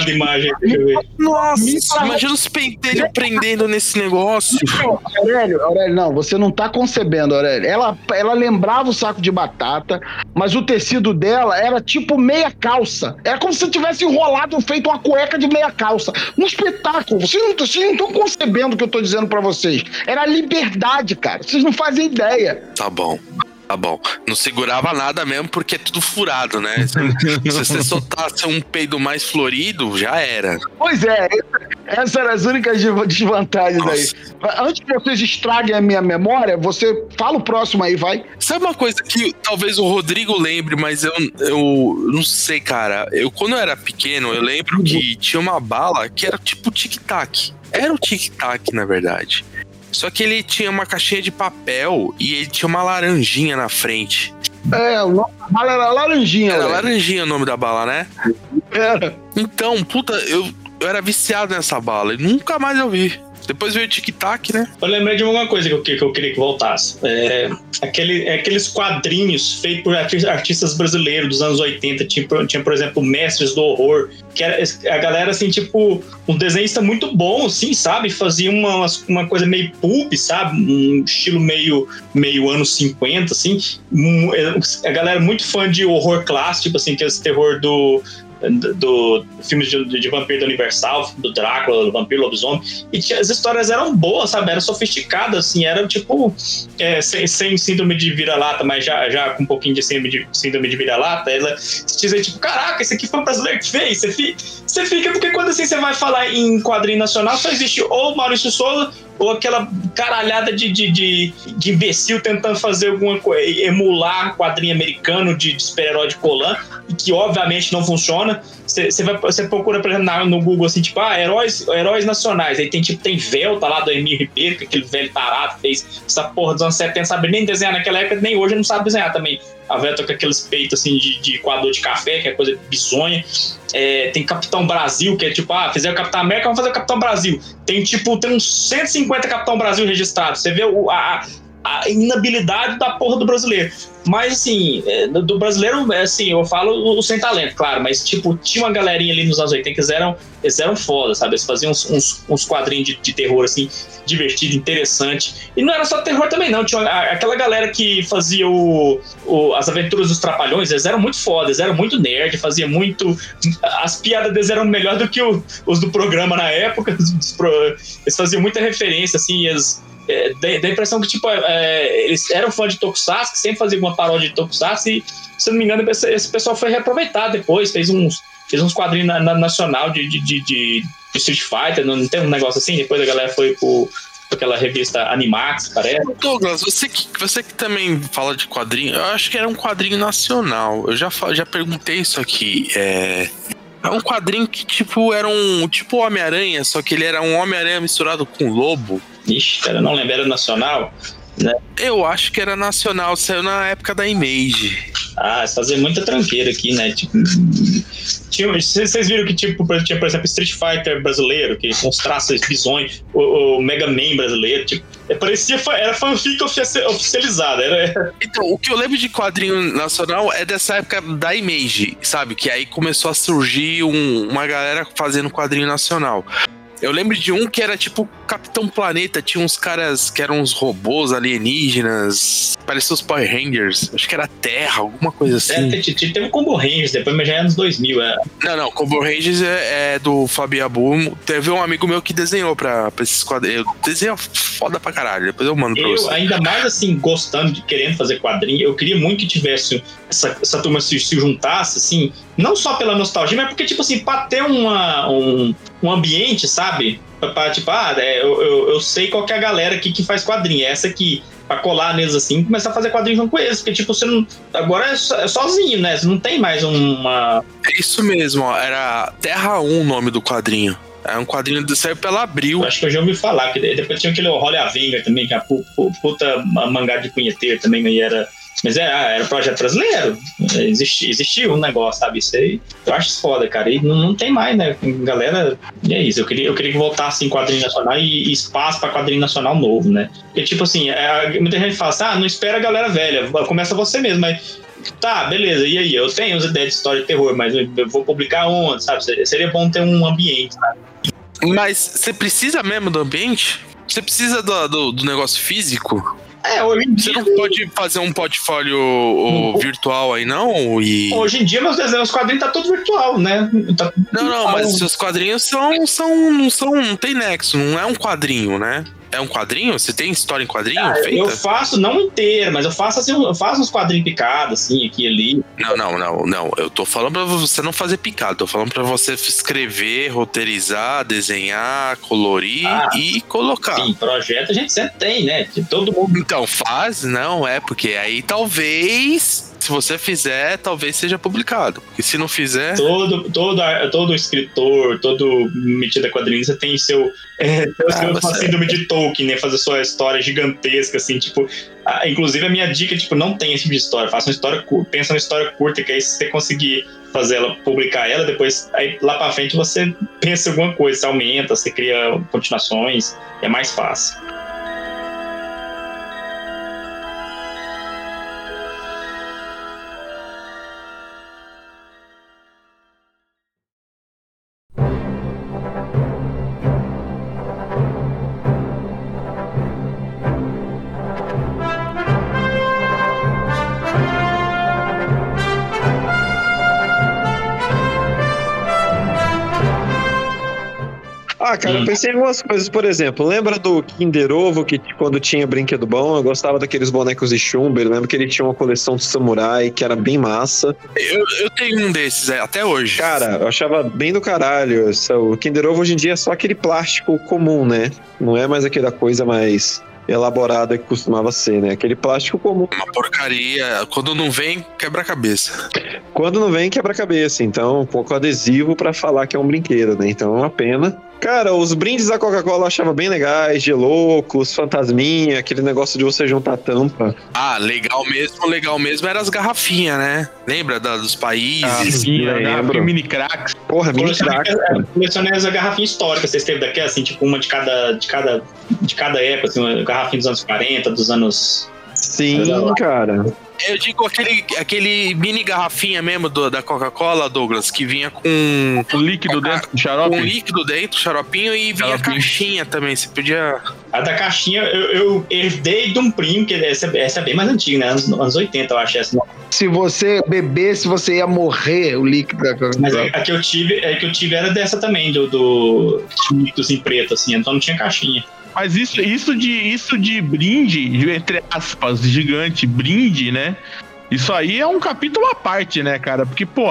Imagem, deixa eu ver. Nossa, imagina os penteiros prendendo nesse negócio. Não, Aurélio, Aurélio, não, você não tá concebendo, Aurélio. Ela, ela lembrava o saco de batata, mas o tecido dela era tipo meia calça. Era como se você tivesse enrolado, feito uma cueca de meia calça. Um espetáculo. Vocês não vocês não estão concebendo o que eu tô dizendo pra vocês. Era liberdade, cara. Vocês não fazem ideia. Tá bom. Tá bom. Não segurava nada mesmo porque é tudo furado, né? Se, se você soltasse um peido mais florido, já era. Pois é, essa- essas eram as únicas de- desvantagens aí. Antes que vocês estraguem a minha memória, você fala o próximo aí, vai. Sabe uma coisa que talvez o Rodrigo lembre, mas eu, eu não sei, cara. Eu, quando eu era pequeno, eu lembro que tinha uma bala que era tipo tic-tac. Era o tic-tac, na verdade. Só que ele tinha uma caixinha de papel e ele tinha uma laranjinha na frente. É, o nome da bala era laranjinha, Era laranjinha o nome da bala, né? Era. Então, puta, eu, eu era viciado nessa bala e nunca mais eu vi. Depois veio o tic-tac, né? Eu lembrei de uma coisa que eu, que eu queria que voltasse. É, aquele, é aqueles quadrinhos feitos por arti- artistas brasileiros dos anos 80. Tinha, por- tinha, por exemplo, Mestres do Horror. Que era a galera, assim, tipo, um desenhista muito bom, assim, sabe? Fazia uma, uma coisa meio pulp, sabe? Um estilo meio, meio anos 50, assim. Um- a galera muito fã de horror clássico, tipo assim, que é esse terror do. Do, do filmes de, de vampiro da Universal, do Drácula, do vampiro lobisomem. E as histórias eram boas, sabe? Eram sofisticadas, assim, eram tipo. é, sem, sem síndrome de vira-lata, mas já, já com um pouquinho de síndrome de, síndrome de vira-lata. Ela se dizer, tipo, caraca, esse aqui foi um brasileiro que fez. Você fica, fica, porque quando assim você vai falar em quadrinho nacional, só existe ou Maurício Souza ou aquela caralhada de, de, de, de imbecil tentando fazer alguma coisa, emular quadrinho americano de, de super-herói de Colan, que obviamente não funciona. Você você você procura, por exemplo, na- no Google assim, tipo, ah, heróis, heróis nacionais. Aí tem tipo, tem Velta lá do Emílio Ribeiro, que aquele velho tarado fez essa porra dos anos 70, sabe nem desenhar naquela época, nem hoje não sabe desenhar também. A Velta com aqueles peitos assim de, de coador de café, que é coisa bizonha. É, tem Capitão Brasil, que é tipo, ah, fizeram o Capitão América, vamos fazer o Capitão Brasil. Tem tipo, tem uns 150 Capitão Brasil registrados. Você vê o, a inabilidade da porra do brasileiro. Mas assim, é, do brasileiro, é, assim, eu falo o, sem talento, claro, mas tipo, tinha uma galerinha ali nos anos 80 que eles eram, eles eram foda, sabe? Eles faziam uns, uns, uns quadrinhos de, de terror, assim, divertido, interessante. E não era só terror também, não. Tinha a- aquela galera que fazia o, o- as aventuras dos Trapalhões, eles eram muito foda, eles eram muito nerd, fazia muito. As piadas deles eram melhor do que o- os do programa na época. Eles faziam muita referência, assim, eles é, dá, a impressão que, tipo, é, eles eram fãs de Tokusatsu, que sempre faziam uma paródia de Tokusatsu, e, se eu não me engano, esse, esse pessoal foi reaproveitado depois, fez uns, fez uns quadrinhos na, na- nacional de, de, de, de Street Fighter, não, tem um negócio assim? Depois a galera foi pro, aquela revista Animax, parece. Douglas, você que, você que também fala de quadrinho, eu acho que era um quadrinho nacional. Eu já, já perguntei isso aqui. É, é um quadrinho que, tipo, era um. Tipo Homem-Aranha, só que ele era um Homem-Aranha misturado com lobo. Ixi, cara, não lembro, era nacional, né? Eu acho que era nacional, saiu na época da Image. Ah, faziam muita tranqueira aqui, né? Tipo, vocês viram que tipo, tinha, por exemplo, Street Fighter brasileiro, que com os traços bizonhos, o, o Mega Man brasileiro, tipo, é, parecia, era fanfic ofici- oficializada, era, Então, o que eu lembro de quadrinho nacional é dessa época da Image, sabe? Que aí começou a surgir um- uma galera fazendo quadrinho nacional. Eu lembro de um que era tipo Capitão Planeta, tinha uns caras que eram uns robôs alienígenas, pareciam os Power Rangers, acho que era Terra, alguma coisa assim. é, te- te- teve o Combo Rangers, depois mas já é anos 2000, é. Não, não, Combo Rangers é, é do Fabiabu. Teve um amigo meu que desenhou pra, pra esses quadrinhos. Desenha foda pra caralho, depois eu mando pra Eu, você. ainda mais assim, gostando de querendo fazer quadrinho, eu queria muito que tivesse essa, essa turma se, se juntasse, assim, não só pela nostalgia, mas porque, tipo assim, pra ter uma, um, um ambiente, sabe? Pra, pra, tipo, ah, é, eu, eu, eu sei qual que é a galera aqui que faz quadrinho, é essa aqui. Pra colar neles assim e começar a fazer quadrinho junto com eles. Porque, tipo, você não. Agora é, so- é sozinho, né? Você não tem mais uma. É isso mesmo, ó. Era Terra 1 o nome do quadrinho. É um quadrinho que saiu pela Abril. Acho que eu já ouvi falar. Que depois tinha aquele Holly Avenger também, que é a pu- pu- puta mangá de punheteiro também, aí era. Mas é, ah, era projeto brasileiro. Existia, existia um negócio, sabe? Isso aí. Eu acho isso foda, cara. E não, não tem mais, né? Galera. É isso. Eu queria, eu queria que voltasse em quadrinho nacional e, e espaço pra quadrinho nacional novo, né? Porque, tipo assim, é, muita gente fala assim: ah, não espera a galera velha. Começa você mesmo, mas. Tá, beleza, e aí? Eu tenho as ideias de história de terror, mas eu vou publicar onde, sabe? Seria- Seria bom ter um ambiente, sabe? Mas você precisa mesmo do ambiente? Você precisa do, do, do negócio físico? É, Você dia. não pode fazer um portfólio virtual aí, não? E... Hoje em dia, meus desenhos, os quadrinhos tá tudo virtual, né? Tá tudo Não, não, virtual. mas seus quadrinhos são, são, não são. Não tem nexo, não é um quadrinho, né? É um quadrinho? Você tem história em quadrinho Ah, feita? eu faço, não inteiro, mas eu faço assim, eu faço uns quadrinhos picados, assim, aqui e ali. Não, não, não, não. Eu tô falando pra você não fazer picado. Tô falando pra você escrever, roteirizar, desenhar, colorir Ah, e colocar. Sim, projeto a gente sempre tem, né? Todo mundo. Então, faz, não, é, porque aí talvez, se você fizer, talvez seja publicado. Porque se não fizer. Todo, todo, todo escritor, todo metido a quadrinhos, você tem seu, é, tem Ah, seu você- síndrome de Tolkien, né? Fazer sua história gigantesca, assim, tipo. ah, inclusive, a minha dica, tipo, não tem esse tipo de história. Faça uma história curta, pensa uma história curta, que aí se você conseguir fazer ela, publicar ela, depois, aí lá pra frente você pensa em alguma coisa, você aumenta, você cria continuações, é mais fácil. Cara, Hum. eu pensei em algumas coisas. Por exemplo, lembra do Kinder Ovo, que quando tinha brinquedo bom, eu gostava daqueles bonecos de Chumber. Eu lembro que ele tinha uma coleção de samurai, que era bem massa. Eu, eu tenho um desses, é, até hoje. Cara, eu achava bem do caralho. O Kinder Ovo hoje em dia é só aquele plástico comum, né? Não é mais aquela coisa mais elaborada que costumava ser, né? Aquele plástico comum. Uma porcaria. Quando não vem, quebra a cabeça. Quando não vem, quebra a cabeça. Então, um pouco adesivo pra falar que é um brinquedo, né? Então é uma pena. Cara, os brindes da Coca-Cola eu achava bem legais, Geloucos, Fantasminha, aquele negócio de você juntar tampa. Ah, legal mesmo, legal mesmo era as garrafinhas, né? Lembra da- dos países? Lembro. garrafinha mini cracks. Porra, mini Colecionei, crack. é, colecionei essa garrafinha histórica, vocês teve daqui, assim, tipo, uma de cada, de cada, de cada época, assim, uma garrafinha dos anos 40, dos anos. Sim, cara. Eu digo aquele, aquele mini garrafinha mesmo do- da Coca-Cola, Douglas, que vinha com. Líquido dentro do xarope? Com líquido dentro, xaropinho, e vinha Xaropinho. caixinha também. Você podia. A da caixinha eu, eu herdei de um primo, que essa, essa é bem mais antiga, né? Anos, anos 80, eu acho essa. Se você bebesse, você ia morrer o líquido da Mas a, a que eu tive, a que eu tive era dessa também, do, do líquidos em preto, assim, então não tinha caixinha. Mas isso, isso, de, isso de brinde, de- entre aspas, gigante, brinde, né? Isso aí é um capítulo à parte, né, cara? Porque, pô,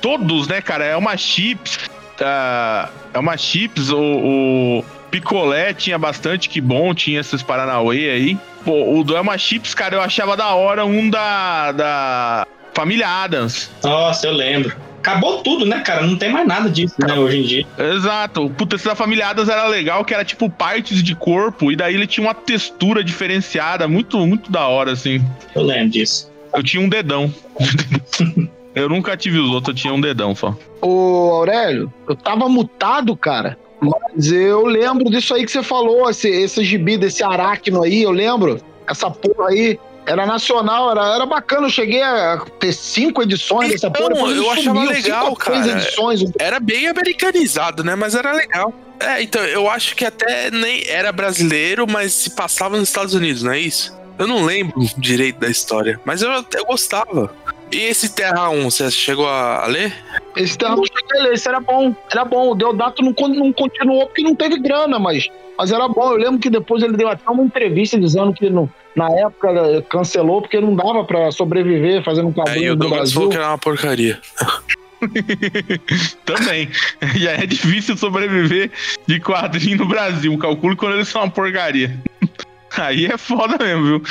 todos, né, cara, é uma chips. ah, é uma chips, o, o picolé tinha bastante, que bom, tinha esses Paranauê aí. Pô, o do Elma Chips, cara, eu achava da hora um da, da Família Adams. Nossa, eu lembro. Acabou tudo, né, cara? Não tem mais nada disso, né, hoje em dia. Exato. Puta, esse da Família Adams era legal, que era tipo partes de corpo, e daí ele tinha uma textura diferenciada, muito, muito da hora, assim. Eu lembro disso. Eu tinha um dedão. eu nunca tive os outros, eu tinha um dedão só. Ô, Aurélio, eu tava mutado, cara. Mas eu lembro disso aí que você falou, esse, esse gibi desse aracno aí, eu lembro. Essa porra aí. Era nacional, era, era bacana. Eu cheguei a ter cinco edições dessa Então, porra. depois ele eu achava sumiu, legal, cinco cara. edições. Era bem americanizado, né? Mas era legal. É, então, eu acho que até nem era brasileiro, mas se passava nos Estados Unidos, não é isso? Eu não lembro direito da história, mas eu até gostava. E esse Terra 1, você chegou a ler? Esse termo eu cheguei a ler, esse era bom. Era bom. O Deodato não, não continuou porque não teve grana, mas, mas era bom. Eu lembro que depois ele deu até uma entrevista dizendo que no- na época cancelou porque não dava pra sobreviver fazendo um Aí quadrinho o no Douglas Brasil. falou que era uma porcaria. Também. Já é difícil sobreviver de quadrinho no Brasil. Calculo quando eles são uma porcaria. Aí é foda mesmo, viu?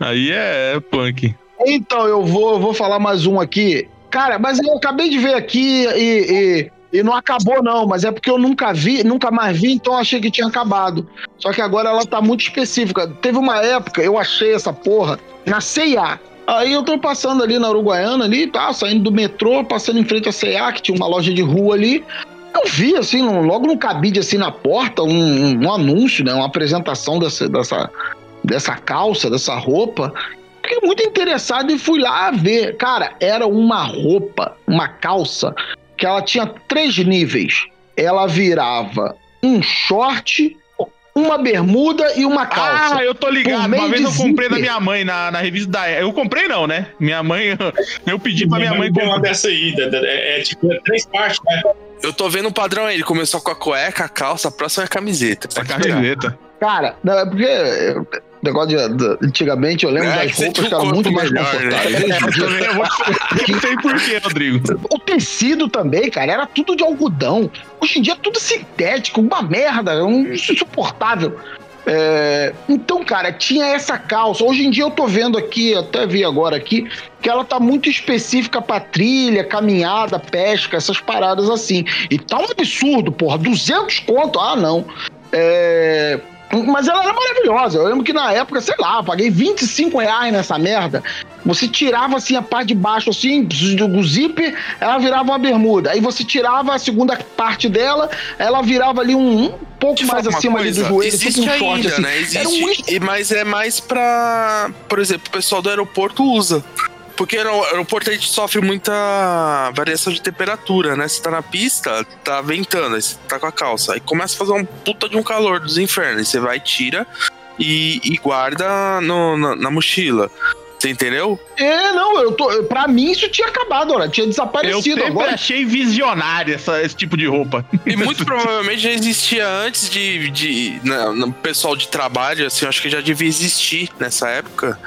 Aí é punk. Então, eu vou, eu vou falar mais um aqui. Cara, mas eu acabei de ver aqui e, e, e não acabou, não. Mas é porque eu nunca vi, nunca mais vi, então achei que tinha acabado. Só que agora ela tá muito específica. Teve uma época, eu achei essa porra na CIA. Aí eu tô passando ali na Uruguaiana, ali, tá, saindo do metrô, passando em frente à CIA, que tinha uma loja de rua ali. Eu vi, assim, logo no cabide, assim, na porta, um, um anúncio, né? Uma apresentação dessa, dessa, dessa calça, dessa roupa. Fiquei muito interessado e fui lá ver. Cara, era uma roupa, uma calça, que ela tinha três níveis. Ela virava um short, uma bermuda e uma calça. Ah, eu tô ligado. Uma vez eu comprei da minha mãe na, na revista da. Eu comprei não, né? Minha mãe. Eu pedi pra minha mãe tem uma comprar. dessa aí, da- da- é, é tipo é três partes, né? Eu tô vendo o padrão aí. Ele começou com a cueca, a calça, a próxima é a camiseta. A camiseta. Cara, não, é porque é, negócio de, de- antigamente eu lembro É, das roupas que eram muito mais melhor, né? confortáveis. Dia- também eu vou te Não sei por quê, Rodrigo. O tecido também, cara, era tudo de algodão. Hoje em dia é tudo sintético, uma merda, é um insuportável. É, então, cara, tinha essa calça. Hoje em dia eu tô vendo aqui, até vi agora aqui, que ela tá muito específica pra trilha, caminhada, pesca, essas paradas assim. E tá um absurdo, porra, 200 conto, ah, não. É, mas ela era maravilhosa. Eu lembro que na época, sei lá, eu paguei 25 reais nessa merda. Você tirava assim a parte de baixo, assim, do zíper, ela virava uma bermuda. Aí você tirava a segunda parte dela, ela virava ali um, um pouco mais acima ali do coisa, joelho, Existe tipo um short, ainda, assim. né? Um Existe, e- mas é mais pra. Por exemplo, o pessoal do aeroporto usa. Porque no aeroporto a gente sofre muita variação de temperatura, né? Você tá na pista, tá ventando, aí você tá com a calça. Aí começa a fazer um puta de um calor dos infernos. Aí você vai, tira e, e guarda no- na, na mochila. Você entendeu? É, não, eu tô. Pra mim isso tinha acabado, olha, tinha Eu desaparecido. sempre Agora achei visionário essa- esse tipo de roupa. E muito provavelmente já existia antes de. de na- no pessoal de trabalho, assim, eu acho que já devia existir nessa época.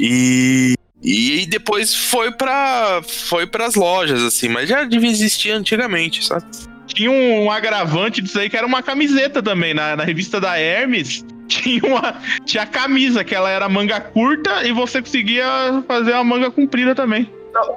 E. E depois foi para foi pras lojas, assim, mas já devia existir antigamente, sabe? Tinha um agravante disso aí que era uma camiseta também. Na, na revista da Hermes tinha uma tinha a camisa, que ela era manga curta e você conseguia fazer uma manga comprida também.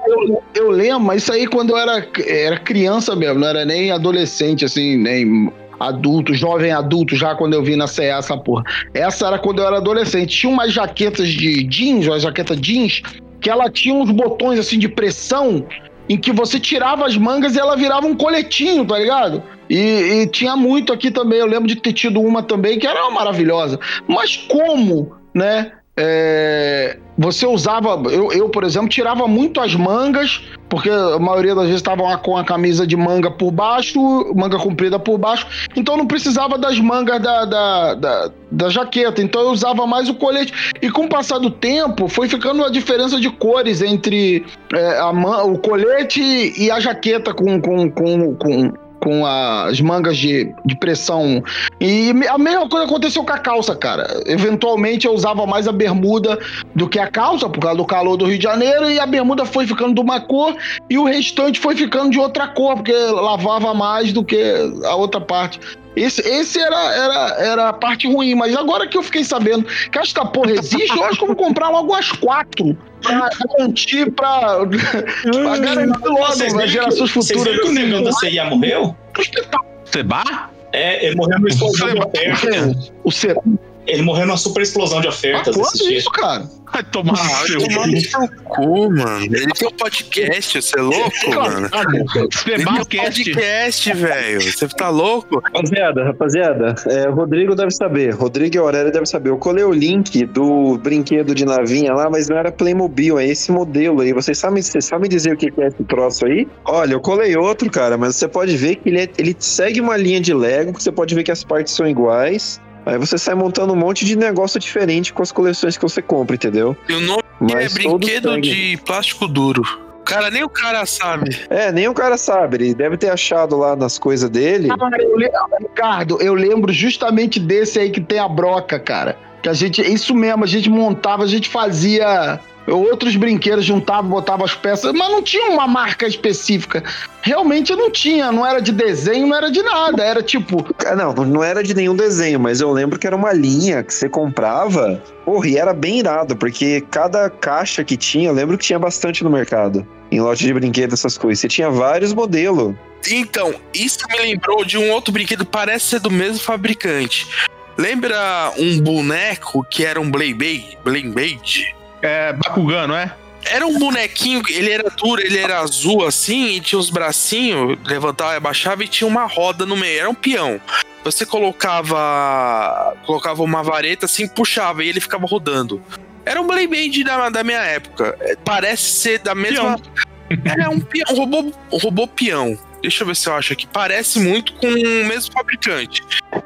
eu, eu lembro, mas isso aí quando eu era, era criança mesmo, não era nem adolescente, assim, nem adulto, jovem adulto, já quando eu vi na CE essa porra. Essa era quando eu era adolescente. Tinha umas jaquetas de jeans, uma jaqueta jeans, que ela tinha uns botões assim de pressão em que você tirava as mangas e ela virava um coletinho, tá ligado? E, e tinha muito aqui também. Eu lembro de ter tido uma também que era maravilhosa. Mas como, né? é, você usava. Eu, eu, por exemplo, tirava muito as mangas, porque a maioria das vezes estavam lá com a camisa de manga por baixo, manga comprida por baixo, então não precisava das mangas da, da, da, da jaqueta, então eu usava mais o colete. E com o passar do tempo, foi ficando uma diferença de cores entre é, a o colete e a jaqueta com, com, com, com, com as mangas de, de pressão. E a mesma coisa aconteceu com a calça, cara. Eventualmente eu usava mais a bermuda do que a calça, por causa do calor do Rio de Janeiro, e a bermuda foi ficando de uma cor e o restante foi ficando de outra cor, porque lavava mais do que a outra parte. Esse, esse era, era, era a parte ruim, mas agora que eu fiquei sabendo que esta porra existe, eu acho que eu vou comprar logo as quatro. Pra garantir, pra, pra garantir logo as gerações que- Vocês futuras. viram que o negão da CIA morreu? Seba? É, ele morreu de ofertas. O C. Ele morreu numa super explosão de ofertas. Ah, quando isso, cara? Vai tomar Ah, seu cu, mano. Ele tem um podcast, você é louco, mano? Ele tem um podcast, velho. Você tá louco? Rapaziada, rapaziada, é, o Rodrigo deve saber. Rodrigo e a Aurélia devem saber. Eu colei o link do brinquedo de navinha lá, mas não era Playmobil, é esse modelo aí. Vocês sabem, vocês sabem dizer o que que é esse troço aí? Olha, eu colei outro, cara, mas você pode ver que ele, é- ele segue uma linha de Lego, que você pode ver que as partes são iguais. Aí você sai montando um monte de negócio diferente com as coleções que você compra, entendeu? E o nome Mas é brinquedo de plástico duro. Cara, nem o cara sabe. É, nem o cara sabe. Ele deve ter achado lá nas coisas dele. Cara, eu le- Ricardo, eu lembro justamente desse aí que tem a broca, cara. Que a gente, isso mesmo, a gente montava, a gente fazia outros brinquedos, juntava, botava as peças, mas não tinha uma marca específica. Realmente não tinha, não era de desenho, não era de nada, era tipo, Ah, Não, não era de nenhum desenho, mas eu lembro que era uma linha que você comprava. Porra, e era bem irado, porque cada caixa que tinha, eu lembro que tinha bastante no mercado. Em loja de brinquedos, essas coisas. Você tinha vários modelos. Então, isso me lembrou de um outro brinquedo, parece ser do mesmo fabricante. Lembra um boneco que era um Beyblade? Beyblade? É Bakugan, não é? Era um bonequinho, ele era duro, ele era azul assim, e tinha os bracinhos, levantava e abaixava e tinha uma roda no meio, era um peão. Você colocava colocava uma vareta assim, puxava e ele ficava rodando. Era um Beyblade da, da minha época. É, Parece ser da mesma. É um peão, um robô, um robô peão. Deixa eu ver se eu acho aqui. Parece muito com o mesmo fabricante.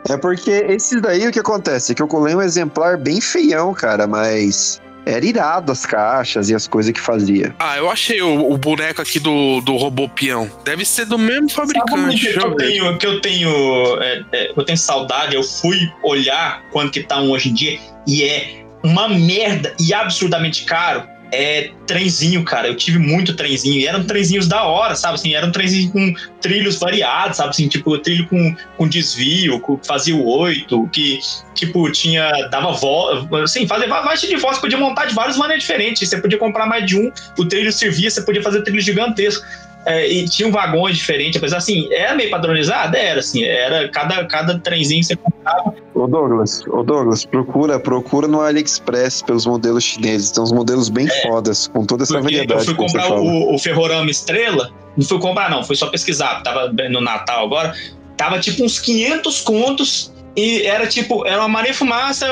É porque esses daí, o que acontece? É que eu colei um exemplar bem feião, cara, mas era irado as caixas e as coisas que fazia. Ah, eu achei o, o boneco aqui do, do robô peão. Deve ser do mesmo Sabe fabricante. que Deixa eu tenho, que eu tenho, é, é, eu tenho saudade, eu fui olhar quanto que tá um hoje em dia e é uma merda e absurdamente caro. É trenzinho, cara. Eu tive muito trenzinho. E eram trenzinhos da hora, sabe? Assim, eram trenzinhos com trilhos variados, sabe? Assim, tipo, trilho com, com desvio, com, fazia o oito, que, tipo, tinha. dava volta. Assim, fazia várias de volta. Você podia montar de várias maneiras diferentes. Você podia comprar mais de um, o trilho servia, você podia fazer trilho gigantesco. É, e tinha um vagões diferentes, apesar assim, era meio padronizado? Era, assim, era cada, cada trenzinho que você comprava. Ô Douglas, ô Douglas, procura, procura no AliExpress pelos modelos chineses. Tem uns modelos bem fodas, com toda essa É. Porque eu variedade fui comprar o, o Ferrorama Estrela, não fui comprar não, fui só pesquisar, tava no Natal agora, tava tipo uns 500 contos e era tipo, era uma maré fumaça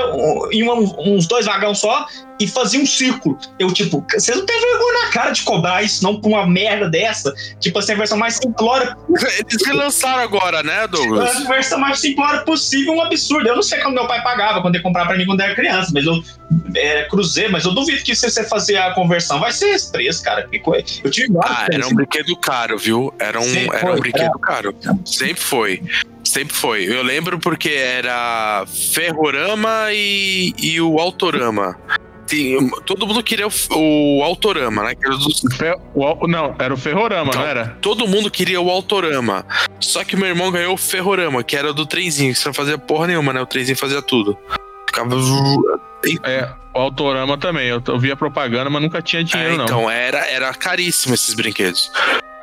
e uma- uns dois vagões só e fazia um círculo. Eu tipo, vocês não tem vergonha na cara de cobrar isso não por uma merda dessa? Tipo assim, a versão mais simplória Eles relançaram agora, né, Douglas? a versão mais simplória possível, um absurdo. Eu não sei como meu pai pagava quando ele comprava pra mim quando eu era criança, mas eu era cruzeiro, mas eu duvido que se você fazer a conversão vai ser esse preço, cara. Eu tive vários Ah, era um brinquedo caro, viu? Era um, Sempre era um foi, brinquedo era. caro. Sempre foi. Sempre foi. Eu lembro porque era Ferrorama e, e o Autorama. Tem- todo mundo queria o, o Autorama, né? O não, era o Ferrorama, não, Não. era? todo mundo queria o Autorama. Só que meu irmão ganhou o Ferrorama, que era do trenzinho, que você não fazia porra nenhuma, né? O trenzinho fazia tudo. Ficava. É, o Autorama também. Eu, eu vi a propaganda, mas nunca tinha É, dinheiro, não. então, era, era caríssimo esses brinquedos.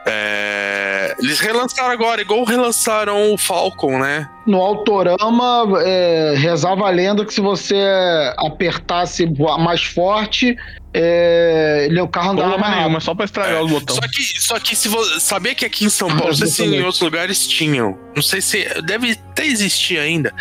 É, Eles relançaram agora, igual relançaram o Falcon, né? no Autorama, é, rezava a lenda que se você apertasse mais forte, é, o carro andava Problema mais rápido. nenhuma, só pra estragar os botões. Só que, só que se você sabia que aqui em São Paulo, não sei se em outros lugares tinham, não sei se deve até existir ainda.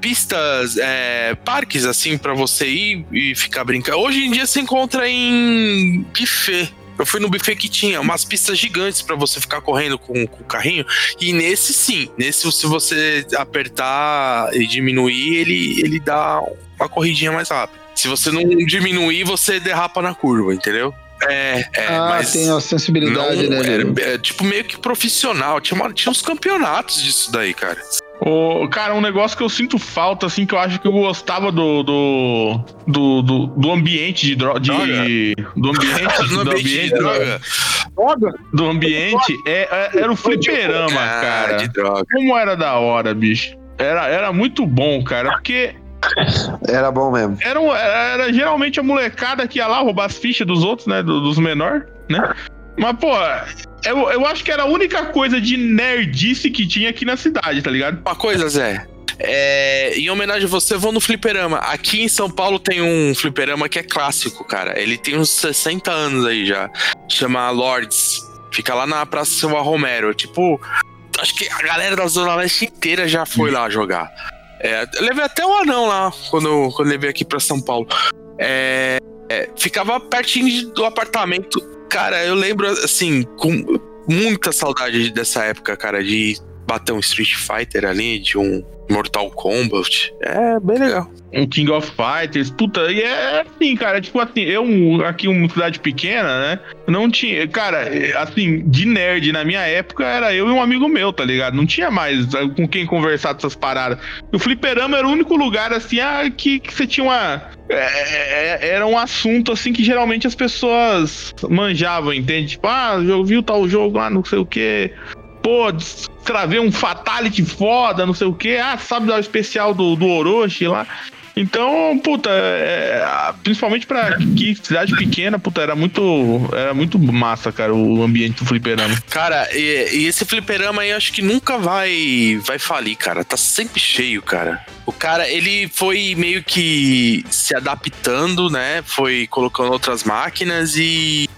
pistas, é, parques, assim, pra você ir e ficar brincando. Hoje em dia você encontra em buffet. Eu fui no buffet que tinha umas pistas gigantes pra você ficar correndo com, com o carrinho. E nesse sim, nesse se você apertar e diminuir, ele, ele dá uma corridinha mais rápida. Se você não diminuir, você derrapa na curva, entendeu? É, é, ah, mas tem a sensibilidade, não, né? era, Diego? é, tipo meio que profissional. Tinha, uma- tinha uns campeonatos disso daí, cara. Ô, cara, um negócio que eu sinto falta, assim, que eu acho que eu gostava do. do, do, do, do ambiente de droga. De, do ambiente. Do ambiente de ambiente, droga. do ambiente é, é- era o fliperama, Ah, cara. de droga. Como era da hora, bicho. Era, era muito bom, cara, porque Era bom mesmo. era, era, era geralmente a molecada que ia lá roubar as fichas dos outros, né? do- dos menores, né? Mas, pô, eu, eu acho que era a única coisa de nerdice que tinha aqui na cidade, tá ligado? Uma coisa, Zé. É, em homenagem a você, vou no fliperama. Aqui em São Paulo tem um fliperama que é clássico, cara. Ele tem uns 60 anos aí já. Chama Lords. Fica lá na Praça Silva Romero. Tipo, acho que a galera da Zona Leste inteira já foi lá jogar. É, levei até o anão lá quando, quando levei aqui pra São Paulo. É, é, ficava pertinho do apartamento. Cara, eu lembro, assim, com muita saudade dessa época, cara, de bater um Street Fighter ali, de um Mortal Kombat. É bem legal. um King of Fighters, puta, e é assim, cara, tipo assim, eu aqui uma cidade pequena, né, não tinha, cara, é, assim, de nerd na minha época era eu e um amigo meu, tá ligado? Não tinha mais eh, com quem conversar dessas paradas. O fliperama era o único lugar, assim, ah, que, que você tinha uma... é, é, era um assunto, assim, que geralmente as pessoas manjavam, entende? Tipo, ah, eu vi tal jogo lá, não sei o quê... Pô, travei um Fatality foda, não sei o quê. Ah, sabe o especial do, do Orochi lá. Então, puta, é, principalmente pra aqui, cidade pequena, puta, era muito, era muito massa, cara, o ambiente do fliperama. Cara, e, e esse fliperama aí acho que nunca vai vai falir, cara. Tá sempre cheio, cara. O cara, ele foi meio que se adaptando, né? Foi colocando outras máquinas e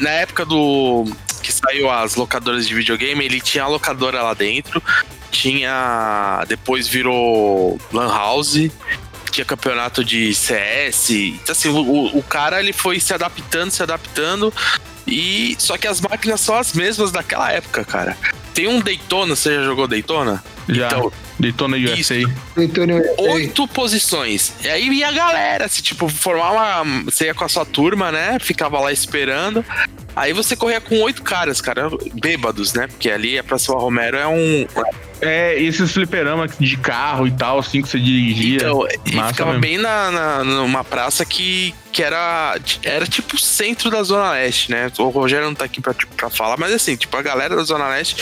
na época do que saiu as locadoras de videogame, ele tinha a locadora lá dentro, tinha depois virou lan house, tinha campeonato de CS. Então, assim, o, o- cara ele foi se adaptando, se adaptando. E só que as máquinas são as mesmas daquela época, cara. Tem um Daytona, você já jogou Daytona? Já, Então, Daytona USA. Antônio, oito posições. E aí ia a galera, se tipo, formar uma. Você ia com a sua turma, né? Ficava lá esperando. Aí você corria com oito caras, cara, bêbados, né? Porque ali a Praça Romero é um. É, esses fliperama de carro e tal, assim, que você dirigia. Então, e ficava mesmo. bem na, na- numa praça que, que era, era tipo o centro da Zona Leste, né? O Rogério não tá aqui pra, pra falar, mas assim, tipo, a galera da Zona Leste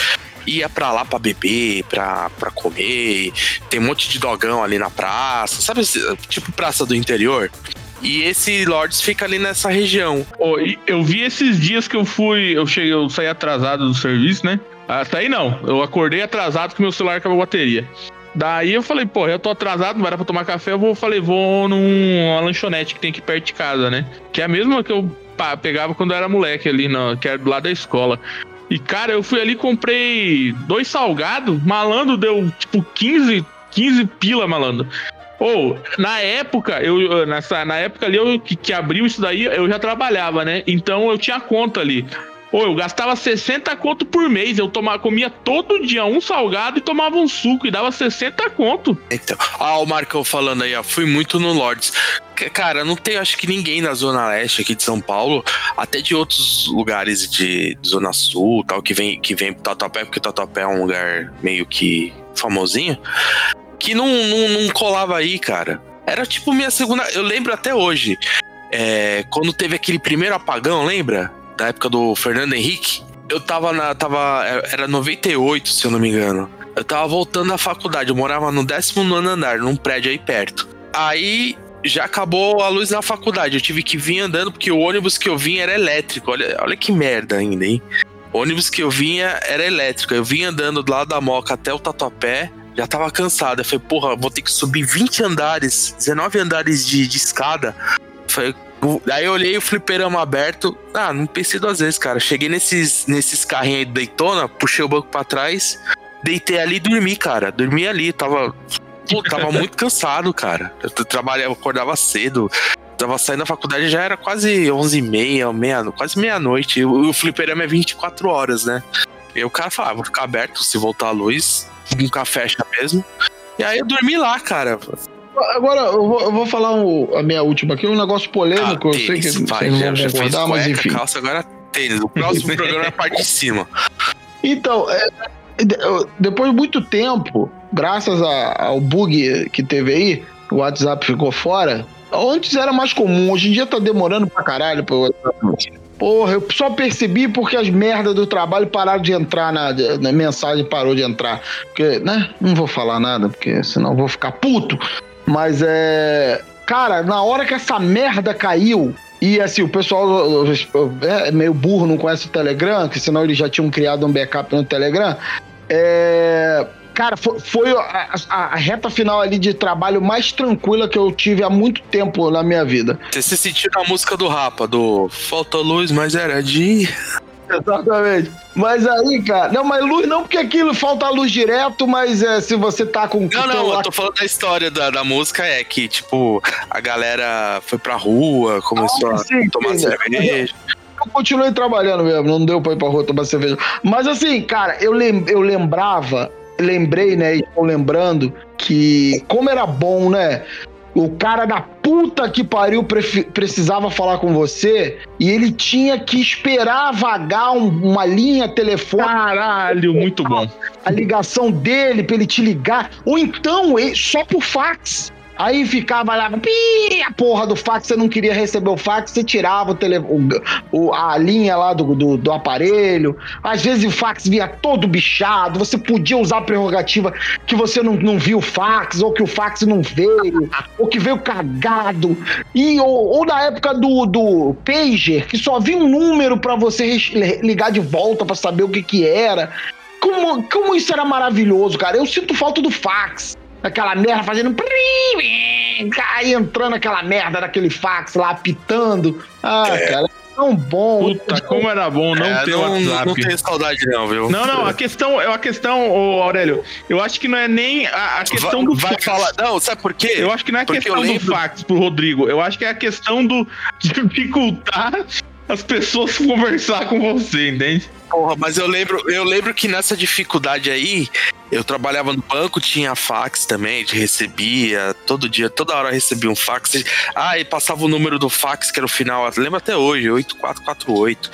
ia pra lá pra beber, pra, pra comer. Tem um monte de dogão ali na praça, sabe? Tipo praça do interior. E esse Lords fica ali nessa região. E eu vi esses dias que eu fui, eu cheguei, eu saí atrasado do serviço, né? Ah, saí não, eu acordei atrasado que meu celular acabou a bateria. Daí eu falei, pô, eu tô atrasado, não dar pra tomar café, eu vou, falei, vou numa lanchonete que tem aqui perto de casa, né? Que é a mesma que eu pegava quando eu era moleque ali, na, que era do lado da escola. E, cara, eu fui ali, comprei dois salgados, malandro deu, tipo, 15, 15 pila, malandro. Ou, na época, eu- nessa, na época ali eu, que, que abriu isso daí, eu já trabalhava, né? Então eu tinha conta ali. Ou eu gastava 60 conto por mês. Eu tomava, comia todo dia um salgado e tomava um suco e dava 60 conto. Então, ah, o Marcão falando aí, ó, fui muito no Lords. Cara, não tem acho que ninguém na Zona Leste aqui de São Paulo, até de outros lugares de, de Zona Sul, tal, que vem, que vem pro Tatuapé, porque Tatuapé é um lugar meio que famosinho, que não, não, não colava aí, cara. Era tipo minha segunda. Eu lembro até hoje. é, quando teve aquele primeiro apagão, lembra? Da época do Fernando Henrique. Eu tava na. Tava, era 98, se eu não me engano. Eu tava voltando da faculdade, eu morava no 19 andar, num prédio aí perto. Aí já acabou a luz na faculdade, eu tive que vir andando porque o ônibus que eu vinha era elétrico. Olha, olha que merda ainda, hein? O ônibus que eu vinha era elétrico. Eu vinha andando do lado da Moca até o Tatuapé, já tava cansado. Eu falei, porra, vou ter que subir 20 andares, 19 andares de, de escada. Falei, Aí eu olhei o fliperama aberto. Ah, não pensei duas vezes, cara. Cheguei nesses, nesses carrinhos aí do Daytona, puxei o banco pra trás, deitei ali e dormi, cara. Dormi ali, tava. pô, tava muito cansado, cara. Eu tra- trabalhava, acordava cedo. Tava saindo da faculdade já era quase 11h30, meia, quase meia-noite. O, o fliperama é 24 horas, né? E o cara falava, vou ficar aberto se voltar a luz, nunca fecha mesmo. E aí eu dormi lá, cara. Agora, eu vou, eu vou falar o- a minha última aqui, um negócio polêmico, eu sei que Tênis, vocês vai, não vão concordar, mas cueca, enfim. calça, agora tênis. O próximo programa é a parte de cima. Então, é, depois de muito tempo, graças a- ao bug que teve aí, o WhatsApp ficou fora. Antes era mais comum, hoje em dia tá demorando pra caralho pro WhatsApp. Porra, eu só percebi porque as merdas do trabalho pararam de entrar na, na mensagem, parou de entrar. Porque, né? Não vou falar nada, porque senão eu vou ficar puto. Mas é. Cara, na hora que essa merda caiu, e assim, o pessoal é meio burro, não conhece o Telegram, que senão eles já tinham criado um backup no Telegram. É. Cara, foi, foi a, a- a reta final ali de trabalho mais tranquila que eu tive há muito tempo na minha vida. Você se sentiu na música do Rapa, do Falta luz, mas era de. Exatamente. Mas aí, cara. Não, mas luz não, porque aquilo falta luz direto, mas é, se você tá com. Não, não, eu tô falando da história da, da música, é que, tipo, a galera foi pra rua, começou Ah, a sim, tomar sim, né? cerveja. Eu continuei trabalhando mesmo, não deu pra ir pra rua tomar cerveja. Mas assim, cara, eu, lem eu lembrava, lembrei, né, e estou lembrando que como era bom, né? O cara da puta que pariu precisava falar com você e ele tinha que esperar vagar um- uma linha telefônica. Caralho, muito bom. A ligação dele pra ele te ligar. Ou então só por fax. Aí ficava lá, pi, a porra do fax, você não queria receber o fax, você tirava o tele, o- o- a linha lá do, do, do aparelho. Às vezes o fax vinha todo bichado, você podia usar a prerrogativa que você não, não viu o fax, ou que o fax não veio, ou que veio cagado. E, ou, ou na época do, do pager, que só vinha um número pra você ligar de volta pra saber o que que era. Como, como isso era maravilhoso, cara. Eu sinto falta do fax. Aquela merda fazendo. Aí entrando aquela merda daquele fax lá, apitando. Ah, cara, é tão bom. Puta, como era bom não É, ter não, WhatsApp. não tenho saudade, não, viu? Não, não, a questão, é a questão, ô Aurélio, eu acho que não é nem a, a questão vai, do vai fax. falar. Não, sabe por quê? Eu acho que não é a Porque questão do fax pro Rodrigo, eu acho que é a questão do dificultar as pessoas conversar com você, entende? Porra, mas eu lembro, eu lembro que nessa dificuldade aí, eu trabalhava no banco, tinha fax também, a gente recebia, todo dia, toda hora eu recebia um fax. Ah, e passava o número do fax, que era o final, lembro até hoje, 8448.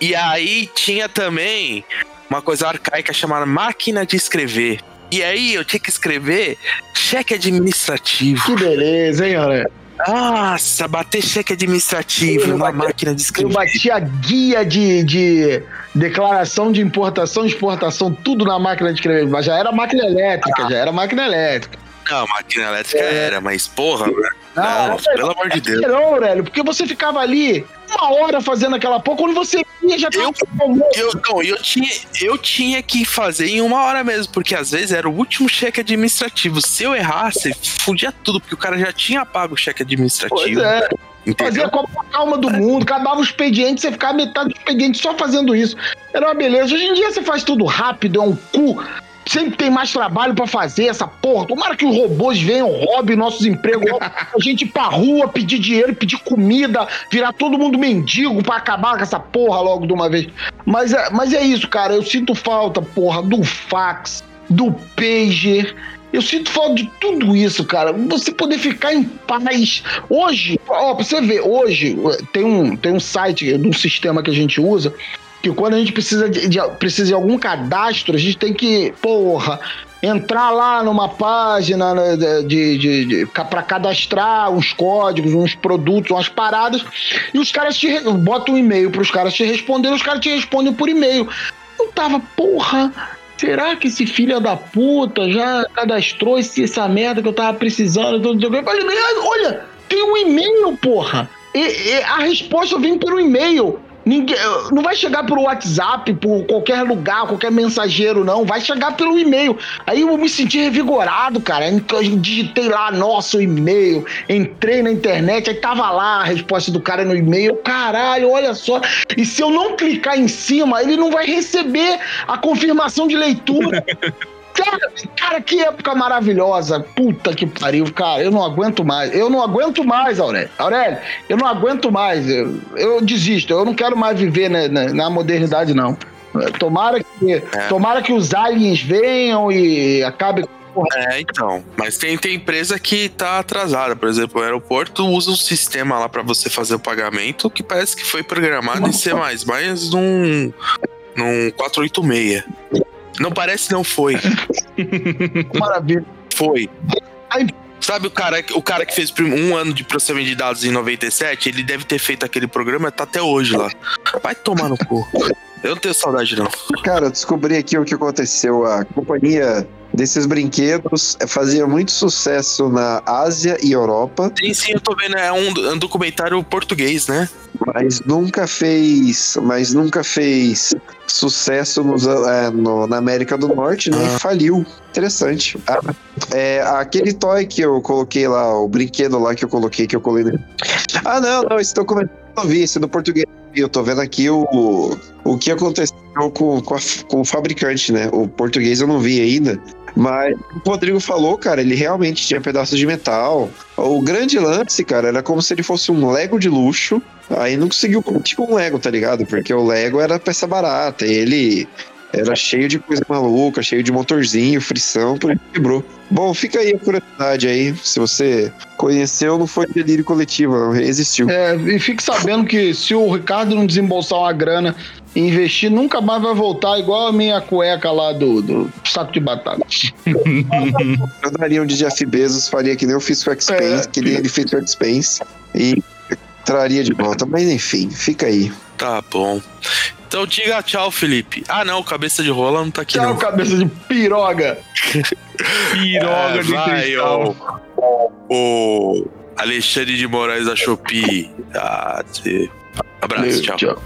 E aí tinha também uma coisa arcaica chamada máquina de escrever. E aí eu tinha que escrever cheque administrativo. Que beleza, hein, olha. Nossa, bater cheque administrativo Eu na bati- máquina de Eu escrever. bati a guia de, de declaração de importação, exportação, tudo na máquina de escrever. Mas já era máquina elétrica, já era máquina elétrica. Não, máquina elétrica era, mas porra, né? Ah, Não, pelo amor de Deus. Não, Aurélio, porque você ficava ali uma hora fazendo aquela porra, quando você ia já tava Eu, não, eu, tinha, eu tinha que fazer em uma hora mesmo, porque às vezes era o último cheque administrativo. Se eu errasse, fudia tudo, porque o cara já tinha pago o cheque Pois administrativo. é. Entendeu? Fazia com a calma do mundo, acabava o expediente, você ficava metade do expediente só fazendo isso. Era uma beleza. Hoje em dia você faz tudo rápido, é um cu. Sempre tem mais trabalho pra fazer essa porra. Tomara que os robôs venham, roubem nossos empregos, a gente ir pra rua, pedir dinheiro, pedir comida, virar todo mundo mendigo pra acabar com essa porra logo de uma vez. Mas é, mas é isso, cara. Eu sinto falta, porra, do fax, do pager. Eu sinto falta de tudo isso, cara. Você poder ficar em paz. Hoje, ó, pra você ver, hoje tem um, tem um site de um sistema que a gente usa que quando a gente precisa de, de- precisa de algum cadastro, a gente tem que, porra, entrar lá numa página né, de, de, de, para cadastrar uns códigos, uns produtos, umas paradas, e os caras te botam um e-mail para os caras te responderem, os caras te respondem por e-mail. Eu tava, porra, será que esse filho da puta já cadastrou esse, essa merda que eu tava precisando? Eu falei, "Mas olha, tem um e-mail, porra. E, e a resposta vem por um e-mail. Ninguém, não vai chegar pelo WhatsApp, por qualquer lugar, qualquer mensageiro, não. Vai chegar pelo e-mail. Aí eu me senti revigorado, cara. Eu digitei lá, nossa, o e-mail. Entrei na internet, aí tava lá a resposta do cara no e-mail. Caralho, olha só. E se eu não clicar em cima, ele não vai receber a confirmação de leitura. Cara, cara, que época maravilhosa. Puta que pariu, cara. Eu não aguento mais. Eu não aguento mais, Aurélio. Aurélio, eu não aguento mais. Eu, eu desisto. Eu não quero mais viver na, na, na modernidade, não. Tomara que, tomara que os aliens venham e acabem com É, então. Mas tem, tem empresa que tá atrasada. Por exemplo, o aeroporto usa um sistema lá pra você fazer o pagamento que parece que foi programado em C num, num 486. Não parece, não foi. Maravilha. Foi. Sabe o cara, o cara que fez um ano de processamento de dados em 97? Ele deve ter feito aquele programa, tá até hoje lá. Vai tomar no cu. Eu não tenho saudade, não. Cara, eu descobri aqui o que aconteceu. A companhia desses brinquedos eh, fazia muito sucesso na Ásia e Europa, Sim, sim, eu tô vendo. É um, um documentário português, né? mas nunca fez, mas nunca fez sucesso nos, eh, no- na América do Norte, né? E faliu. Interessante. Ah, é, aquele toy que eu coloquei lá, o brinquedo lá que eu coloquei, que eu colei. nele. Ah, não, não, esse documento eu não vi, esse do português. Eu tô vendo aqui o, o que aconteceu com, com, a- com o fabricante, né? O português eu não vi ainda. Mas o Rodrigo falou, cara, ele realmente tinha pedaços de metal. O grande lance, cara, era como se ele fosse um Lego de luxo. Aí não conseguiu competir com um Lego, tá ligado? Porque o Lego era peça barata. Ele era cheio de coisa maluca, cheio de motorzinho, frição, por isso quebrou. Bom, fica aí a curiosidade aí. Se você conheceu, não foi delírio coletivo, não, existiu. É, e fique sabendo que se o Ricardo não desembolsar uma grana investir, nunca mais vai voltar igual a minha cueca lá do, do saco de batata. Eu daria um de Jeff Bezos, faria que nem eu fiz com o X-Pence, que nem ele fez com o X-Pence, e traria de volta. Mas enfim, fica aí. Tá bom. Então diga tchau, Felipe. Ah, não, cabeça de rola não tá aqui, Tchau, não. cabeça de piroga. Piroga É, de vai, cristal. o, o Alexandre de Moraes da Shopee. Ah. Abraço, tchau. Tchau.